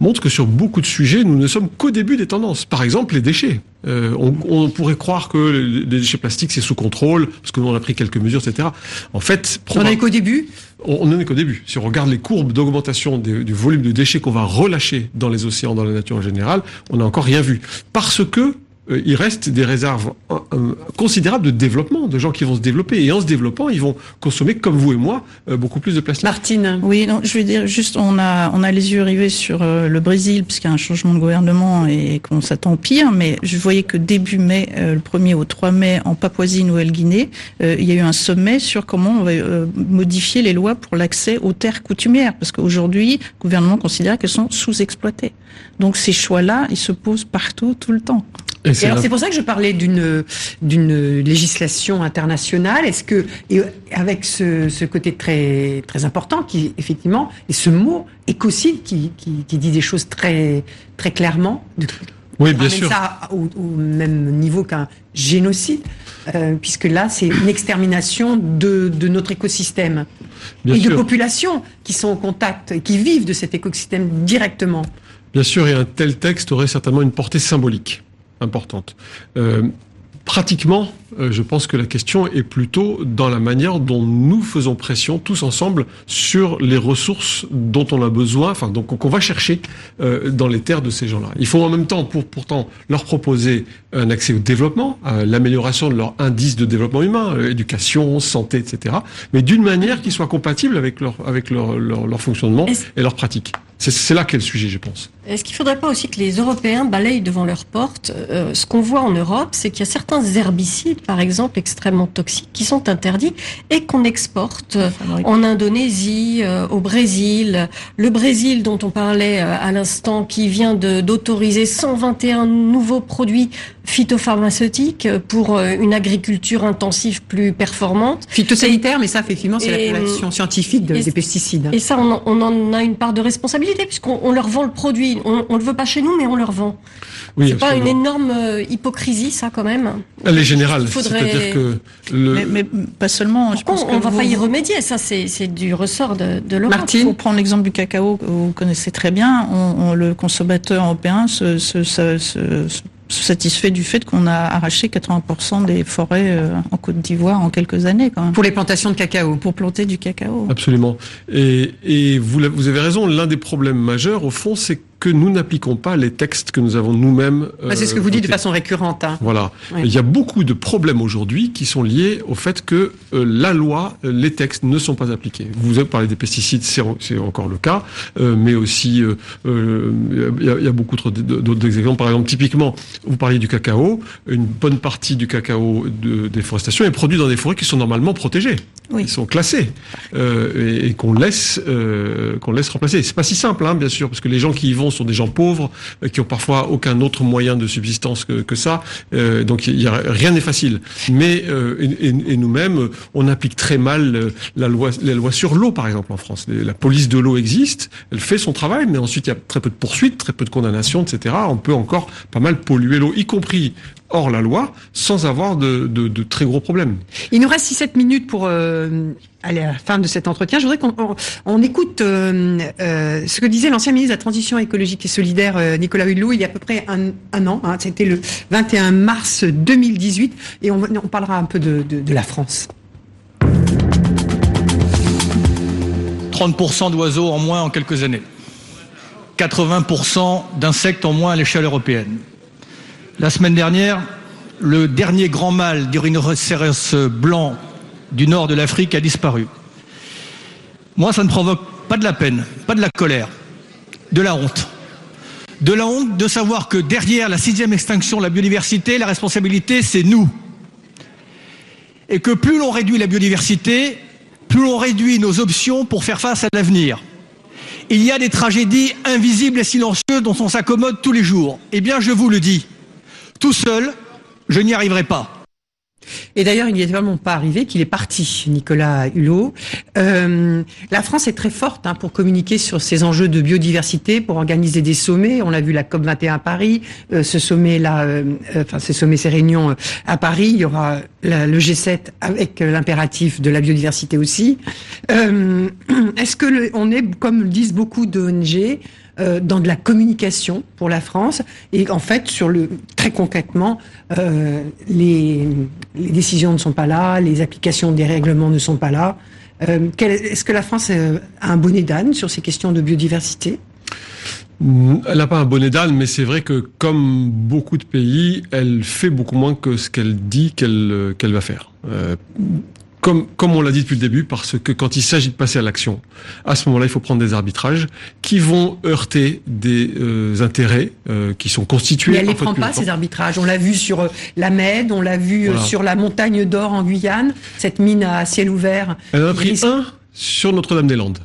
[SPEAKER 3] montrent que sur beaucoup de sujets, nous ne sommes qu'au début des tendances. Par exemple, les déchets. Euh, on, on, pourrait croire que les déchets plastiques c'est sous contrôle parce que nous on a pris quelques mesures, etc. En fait,
[SPEAKER 1] on n'est qu'au début?
[SPEAKER 3] On n'en est qu'au début. Si on regarde les courbes d'augmentation du volume de déchets qu'on va relâcher dans les océans, dans la nature en général, on n'a encore rien vu parce que il reste des réserves euh, euh, considérables de développement, de gens qui vont se développer. Et en se développant, ils vont consommer, comme vous et moi, beaucoup plus de plastique.
[SPEAKER 1] Martine.
[SPEAKER 10] Oui, non, je veux dire juste, on a, on a les yeux rivés sur le Brésil, puisqu'il y a un changement de gouvernement et qu'on s'attend au pire. Mais je voyais que début mai, le 1er au 3 mai, en Papouasie-Nouvelle-Guinée, il y a eu un sommet sur comment on va modifier les lois pour l'accès aux terres coutumières. Parce qu'aujourd'hui, le gouvernement considère qu'elles sont sous-exploitées. Donc ces choix-là, ils se posent partout, tout le temps.
[SPEAKER 1] Et, alors c'est pour ça que je parlais d'une d'une législation internationale. Est-ce que et avec ce, ce, côté très très important qui effectivement et ce mot écocide qui, qui, qui dit des choses très très clairement.
[SPEAKER 3] oui, bien sûr.
[SPEAKER 1] Ça au, au, même niveau qu'un génocide, euh, puisque là c'est une extermination de, de notre écosystème bien et sûr. de populations qui sont en contact et qui vivent de cet écosystème directement.
[SPEAKER 3] Bien sûr, et un tel texte aurait certainement une portée symbolique importante. Euh, pratiquement, euh, je pense que la question est plutôt dans la manière dont nous faisons pression tous ensemble sur les ressources dont on a besoin, enfin donc qu'on va chercher euh, dans les terres de ces gens-là. Il faut en même temps pour pourtant leur proposer un accès au développement, l'amélioration de leur indice de développement humain, euh, éducation, santé, etc. Mais d'une manière qui soit compatible avec leur avec leur, leur, leur fonctionnement et leur pratique. C'est là qu'est le sujet, je pense.
[SPEAKER 9] Est-ce qu'il ne faudrait pas aussi que les Européens balayent devant leur porte euh, Ce qu'on voit en Europe, c'est qu'il y a certains herbicides, par exemple, extrêmement toxiques, qui sont interdits et qu'on exporte en Indonésie, euh, au Brésil. Le Brésil, dont on parlait euh, à l'instant, qui vient d'autoriser 121 nouveaux produits phytopharmaceutiques pour euh, une agriculture intensive plus performante.
[SPEAKER 1] Phytosanitaire, mais ça, effectivement, c'est l'appellation scientifique de, des pesticides.
[SPEAKER 9] Et ça, on, on, en a une part de responsabilité, puisqu'on leur vend le produit. On ne le veut pas chez nous, mais on leur vend. Oui, c'est pas une énorme euh, hypocrisie, ça, quand même
[SPEAKER 3] Elle est générale. Faudrait... C'est-à-dire que...
[SPEAKER 10] Le... Mais, mais, pas seulement.
[SPEAKER 9] Je pense on ne va pas y remédier? Ça, c'est du ressort de, de l'Europe.
[SPEAKER 10] Martine, pour prendre l'exemple du cacao que vous connaissez très bien, on, on, le consommateur européen se, se, se, se satisfait du fait qu'on a arraché 80% des forêts euh, en Côte d'Ivoire en quelques années quand même.
[SPEAKER 1] Pour les plantations de cacao.
[SPEAKER 10] Pour planter du cacao.
[SPEAKER 3] Absolument. Et, et vous, vous avez raison, l'un des problèmes majeurs au fond c'est que nous n'appliquons pas les textes que nous avons nous-mêmes.
[SPEAKER 1] Euh, c'est ce que vous dites de façon récurrente. Hein.
[SPEAKER 3] Voilà. Oui. Il y a beaucoup de problèmes aujourd'hui qui sont liés au fait que euh, la loi, euh, les textes ne sont pas appliqués. Vous avez parlé des pesticides, c'est encore le cas, euh, mais aussi euh, il y, a, il y, a beaucoup d'autres exemples. Par exemple, typiquement, vous parliez du cacao. Une bonne partie du cacao de déforestation est produit dans des forêts qui sont normalement protégées.
[SPEAKER 10] Oui.
[SPEAKER 3] Ils sont classés et, et qu'on laisse qu'on laisse remplacer. C'est pas si simple, hein, bien sûr, parce que les gens qui y vont sont des gens pauvres euh, qui ont parfois aucun autre moyen de subsistance que, ça. Euh, donc rien n'est facile. Mais euh, et, et nous-mêmes, on applique très mal la loi, la loi sur l'eau, par exemple, en France. La police de l'eau existe, elle fait son travail, mais ensuite il y a très peu de poursuites, très peu de condamnations, etc. On peut encore pas mal polluer l'eau, y compris hors la loi sans avoir de, de, de, très gros problèmes.
[SPEAKER 1] Il nous reste 6-7 minutes pour euh, aller à la fin de cet entretien. Je voudrais qu'on on, on écoute euh, euh, ce que disait l'ancien ministre de la Transition écologique et solidaire, euh, Nicolas Hulot, il y a à peu près un, un an. Hein, C'était le 21 mars 2018. Et on, on parlera un peu de, de, de la France.
[SPEAKER 12] 30% d'oiseaux en moins en quelques années. 80% d'insectes en moins à l'échelle européenne. La semaine dernière, le dernier grand mâle du rhinocéros blanc du nord de l'Afrique a disparu. Moi, ça ne provoque pas de la peine, pas de la colère, de la honte. De la honte de savoir que derrière la sixième extinction de la biodiversité, la responsabilité, c'est nous. Et que plus l'on réduit la biodiversité, plus l'on réduit nos options pour faire face à l'avenir. Il y a des tragédies invisibles et silencieuses dont on s'accommode tous les jours. Eh bien, je vous le dis, tout seul, je n'y arriverai pas.
[SPEAKER 1] Et d'ailleurs, il n'y est vraiment pas arrivé qu'il est parti, Nicolas Hulot. Euh, la France est très forte hein, pour communiquer sur ces enjeux de biodiversité, pour organiser des sommets. On l'a vu la COP 21 à Paris, euh, ce sommet-là, euh, enfin ces sommets, ces réunions à Paris. Il y aura le G7 avec l'impératif de la biodiversité aussi. Est-ce que on est, comme le disent beaucoup d'ONG, euh, dans de la communication pour la France et en fait sur le très concrètement euh, les, décisions ne sont pas là, les applications des règlements ne sont pas là. Euh, Est-ce que la France a un bonnet d'âne sur ces questions de biodiversité?
[SPEAKER 3] Elle n'a pas un bonnet d'âne, mais c'est vrai que comme beaucoup de pays, elle fait beaucoup moins que ce qu'elle dit qu'elle qu'elle va faire. Comme, comme on l'a dit depuis le début, parce que quand il s'agit de passer à l'action, à ce moment-là, il faut prendre des arbitrages qui vont heurter des euh, intérêts euh, qui sont constitués.
[SPEAKER 1] Mais elle ne les prend pas, ces arbitrages. On l'a vu sur euh, la Med, on l'a vu sur la montagne d'or en Guyane, cette mine à ciel ouvert.
[SPEAKER 3] Elle en a pris un sur Notre-Dame-des-Landes.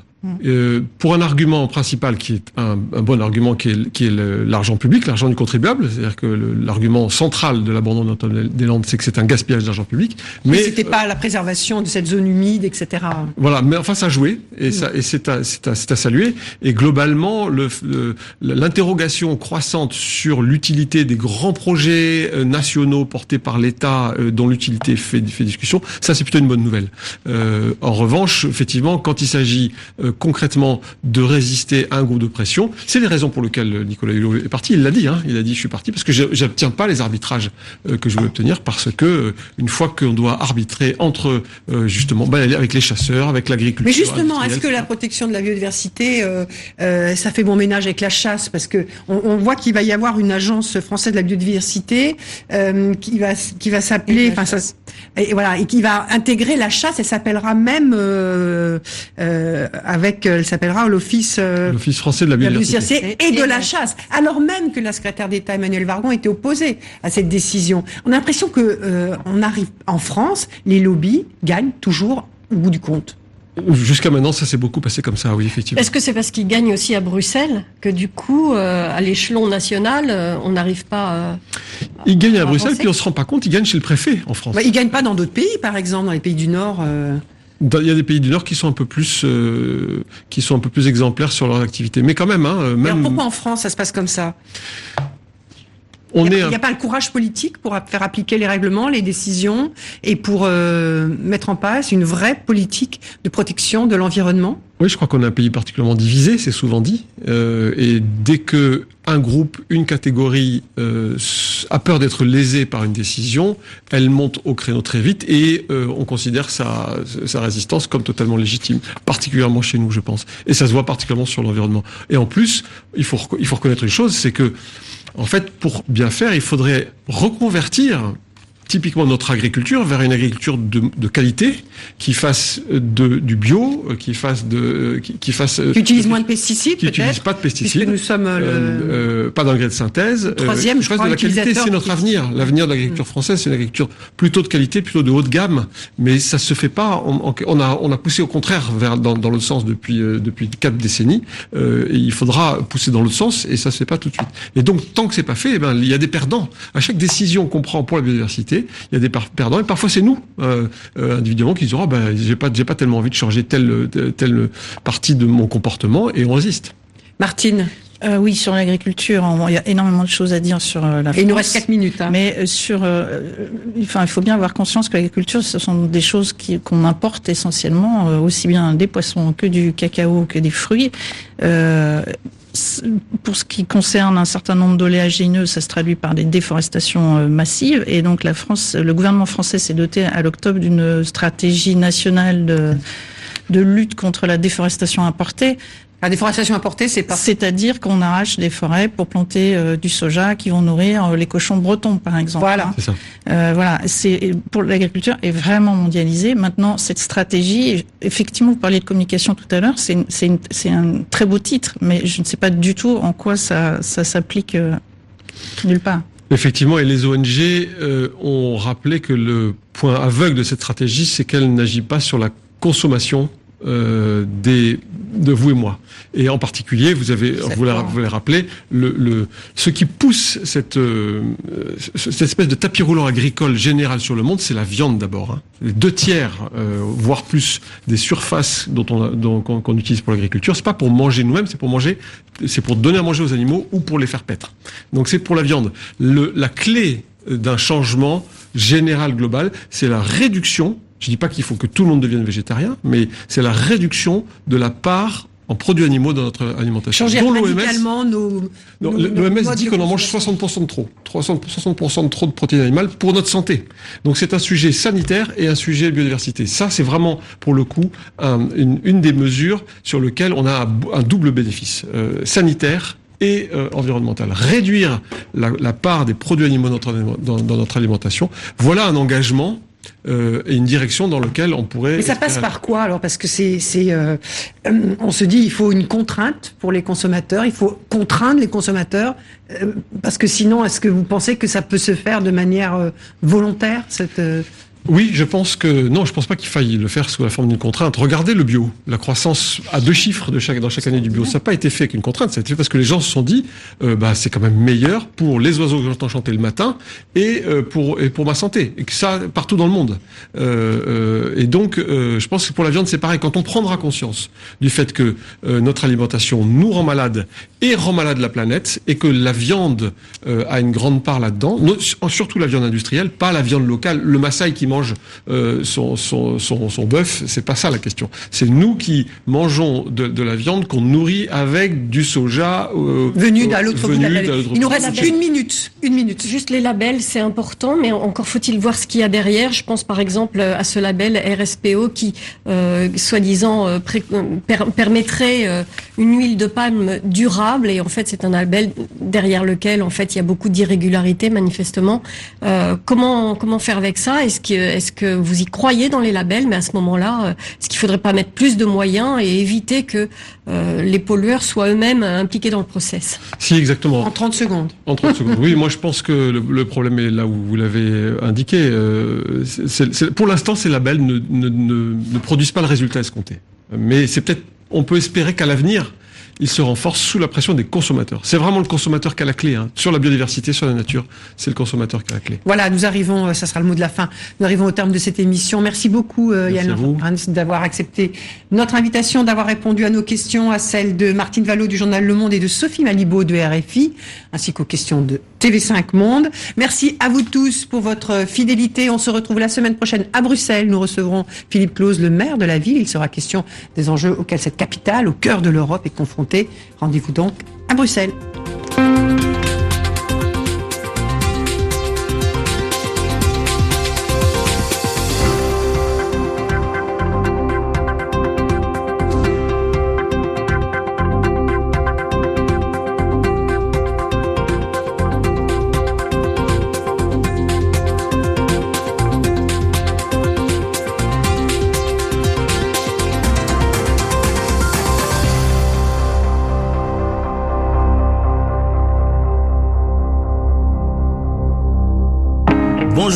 [SPEAKER 3] Euh, pour un argument principal qui est un, un bon argument qui est, qui est l'argent public, l'argent du contribuable, c'est-à-dire que l'argument central de l'abandon de Notre-Dame-des-Landes, c'est que c'est un gaspillage d'argent public.
[SPEAKER 1] Mais, mais c'était pas la préservation de cette zone humide, etc.
[SPEAKER 3] Voilà, mais enfin ça a joué et, ça, et c'est à, à, à, saluer. Et globalement, l'interrogation croissante sur l'utilité des grands projets euh, nationaux portés par l'État, euh, dont l'utilité fait, fait discussion, ça c'est plutôt une bonne nouvelle. Euh, en revanche, effectivement, quand il s'agit concrètement de résister à un groupe de pression. C'est les raisons pour lesquelles Nicolas Hulot est parti. Il l'a dit, hein, il a dit je suis parti parce que j'obtiens pas les arbitrages euh, que je voulais obtenir parce que euh, une fois qu'on doit arbitrer entre euh, justement bah, avec les chasseurs, avec l'agriculture.
[SPEAKER 1] Mais justement, est-ce que la protection de la biodiversité, ça fait bon ménage avec la chasse? Parce que on, on voit qu'il va y avoir une agence française de la biodiversité qui va qui va s'appeler, enfin ça, et voilà, et qui va intégrer la chasse. Elle s'appellera même avec, euh, elle s'appellera l'Office
[SPEAKER 3] euh, l'Office français de la biodiversité
[SPEAKER 1] et de la chasse. Alors même que la secrétaire d'État Emmanuel Vargon était opposée à cette décision. On a l'impression que euh, on arrive en France, les lobbies gagnent toujours au bout du compte.
[SPEAKER 3] Jusqu'à maintenant, ça s'est beaucoup passé comme ça, oui, effectivement.
[SPEAKER 9] Est-ce que c'est parce qu'ils gagnent aussi à Bruxelles que du coup, à l'échelon national, on n'arrive pas à...
[SPEAKER 3] Ils gagnent à, Bruxelles, puis on se rend pas compte, ils gagnent chez le préfet en France.
[SPEAKER 1] Bah, ils gagnent pas dans d'autres pays, par exemple, dans les pays du Nord.
[SPEAKER 3] Il y a des pays du Nord qui sont un peu plus, euh, qui sont un peu plus exemplaires sur leur activité. Mais quand même, hein, même.
[SPEAKER 1] Mais alors pourquoi en France ça se passe comme ça? Il n'y a, a, pas le courage politique pour faire appliquer les règlements, les décisions et pour euh, mettre en place une vraie politique de protection de l'environnement?
[SPEAKER 3] Oui, je crois qu'on est un pays particulièrement divisé, c'est souvent dit. Euh, et dès que un groupe, une catégorie euh, a peur d'être lésé par une décision, elle monte au créneau très vite et euh, on considère sa, sa résistance comme totalement légitime, particulièrement chez nous, je pense. Et ça se voit particulièrement sur l'environnement. Et en plus, il faut, il faut reconnaître une chose, c'est que en fait, pour bien faire, il faudrait reconvertir typiquement notre agriculture vers une agriculture de, de qualité qui fasse de, du bio, euh, qui fasse de, qui, qui fasse
[SPEAKER 1] qui utilise moins de pesticides,
[SPEAKER 3] qui n'utilise pas de pesticides,
[SPEAKER 1] nous sommes le...
[SPEAKER 3] euh, pas d'engrais de synthèse,
[SPEAKER 1] le troisième, je crois,
[SPEAKER 3] de la qualité, c'est notre avenir. L'avenir de l'agriculture française, c'est une agriculture plutôt de qualité, plutôt de haut de gamme, mais ça se fait pas. On, on a on a poussé au contraire vers dans, dans l'autre sens depuis euh, depuis quatre décennies. Euh, et il faudra pousser dans l'autre sens, et ça se fait pas tout de suite. Et donc tant que c'est pas fait, eh ben il y a des perdants. À chaque décision qu'on prend pour la biodiversité il y a des perdants et parfois c'est nous euh, euh, individuellement qui disons oh, ben j'ai pas j'ai pas tellement envie de changer telle telle partie de mon comportement et on résiste.
[SPEAKER 1] Martine.
[SPEAKER 10] Euh, oui, sur l'agriculture, il y a énormément de choses à dire sur la France.
[SPEAKER 1] Et il nous reste quatre minutes. Hein.
[SPEAKER 10] Mais sur, enfin, il faut bien avoir conscience que l'agriculture, ce sont des choses qu'on importe essentiellement, aussi bien des poissons que du cacao que des fruits pour ce qui concerne un certain nombre d'oléagineux, ça se traduit par des déforestations euh, massives. Et donc la France, le gouvernement français s'est doté à l'octobre d'une stratégie nationale de, de lutte contre la déforestation importée
[SPEAKER 1] La déforestation importée, c'est pas.
[SPEAKER 10] C'est-à-dire qu'on arrache des forêts pour planter euh, du soja qui vont nourrir euh, les cochons bretons, par exemple.
[SPEAKER 1] Voilà.
[SPEAKER 10] Hein.
[SPEAKER 3] C'est ça.
[SPEAKER 10] Euh, voilà. C'est pour l'agriculture est vraiment mondialisée. Maintenant, cette stratégie, effectivement, vous parliez de communication tout à l'heure. C'est une- c'est une- c'est un très beau titre, mais je ne sais pas du tout en quoi ça ça s'applique euh, nulle part.
[SPEAKER 3] Effectivement, et les ONG euh, ont rappelé que le point aveugle de cette stratégie, c'est qu'elle n'agit pas sur la consommation euh, des, de vous et moi. Et en particulier, vous avez, vous l'avez rappelé, le, le, ce qui pousse cette, euh, cette espèce de tapis roulant agricole général sur le monde, c'est la viande d'abord. Hein. Les deux tiers, euh, voire plus, des surfaces dont on, qu'on utilise pour l'agriculture, c'est pas pour manger nous-mêmes, c'est pour manger, c'est pour donner à manger aux animaux ou pour les faire paître. Donc c'est pour la viande. Le, la clé d'un changement général global, c'est la réduction. Je dis pas qu'il faut que tout le monde devienne végétarien, mais c'est la réduction de la part en produits animaux dans notre alimentation.
[SPEAKER 1] Changer radicalement nos.
[SPEAKER 3] L'OMS dit qu'on en mange
[SPEAKER 1] consommation.
[SPEAKER 3] 60% de trop. 60% 60% de trop de protéines animales pour notre santé. Donc c'est un sujet sanitaire et un sujet biodiversité. Ça, c'est vraiment, pour le coup, un- une, une des mesures sur lesquelles on a un, un double bénéfice. Euh, sanitaire et euh, environnemental. Réduire la, la part des produits animaux dans notre, dans, dans notre alimentation, voilà un engagement euh, et une direction dans lequel on pourrait...
[SPEAKER 1] Mais ça passe par quoi alors? Parce que c'est, c'est, euh, euh, on se dit, il faut une contrainte pour les consommateurs, il faut contraindre les consommateurs, euh, parce que sinon, est-ce que vous pensez que ça peut se faire de manière volontaire cette
[SPEAKER 3] Oui, je pense que non, je pense pas qu'il faille le faire sous la forme d'une contrainte. Regardez le bio, la croissance à deux chiffres de chaque dans chaque année du bio. Ça n'a pas été fait avec une contrainte, ça a été fait parce que les gens se sont dit, euh, bah c'est quand même meilleur pour les oiseaux que j'entends chanter le matin et euh, pour et pour ma santé et que ça partout dans le monde. Euh, euh, et donc, je pense que pour la viande c'est pareil. Quand on prendra conscience du fait que notre alimentation nous rend malade et rend malade la planète et que la viande a une grande part là-dedans, surtout la viande industrielle, pas la viande locale. Le Maasai qui mange euh, son, son, son, son bœuf, c'est pas ça la question. C'est nous qui mangeons de, de la viande qu'on nourrit avec du soja euh,
[SPEAKER 1] venu
[SPEAKER 3] euh,
[SPEAKER 1] à l'autre bout de la Il nous
[SPEAKER 3] bout de la
[SPEAKER 1] reste une minute, une minute.
[SPEAKER 9] Juste les labels, c'est important, mais encore faut-il voir ce qu'il y a derrière. Je pense par exemple à ce label RSPO qui, euh, soi-disant, pré- per- permettrait une huile de palme durable. Et en fait, c'est un label derrière lequel, en fait, il y a beaucoup d'irrégularités, manifestement. Euh, comment comment faire avec ça? Est-ce que est-ce que vous y croyez dans les labels Mais à ce moment-là, euh, est-ce qu'il faudrait pas mettre plus de moyens et éviter que euh, les pollueurs soient eux-mêmes impliqués dans le process?
[SPEAKER 3] Si, exactement.
[SPEAKER 1] En 30 secondes.
[SPEAKER 3] En 30 secondes. Oui, moi je pense que le, le problème est là où vous l'avez indiqué. Euh, c'est- c'est- c'est- pour l'instant, ces labels ne, ne, ne, ne produisent pas le résultat escompté. Mais c'est peut-être, on peut espérer qu'à l'avenir, ils se renforcent sous la pression des consommateurs. C'est vraiment le consommateur qui a la clé. Hein. Sur la biodiversité, sur la nature, c'est le consommateur qui a la clé.
[SPEAKER 1] Voilà, nous arrivons, euh, ça sera le mot de la fin, nous arrivons au terme de cette émission. Merci beaucoup euh,
[SPEAKER 3] Merci
[SPEAKER 1] Yann d'avoir accepté notre invitation, d'avoir répondu à nos questions, à celles de Martine Vallot du journal Le Monde et de Sophie Malibaud de RFI, ainsi qu'aux questions de TV5 Monde. Merci à vous tous pour votre fidélité. On se retrouve la semaine prochaine à Bruxelles. Nous recevrons Philippe Claus, le maire de la ville. Il sera question des enjeux auxquels cette capitale, au cœur de l'Europe, est confrontée. Rendez-vous donc à Bruxelles.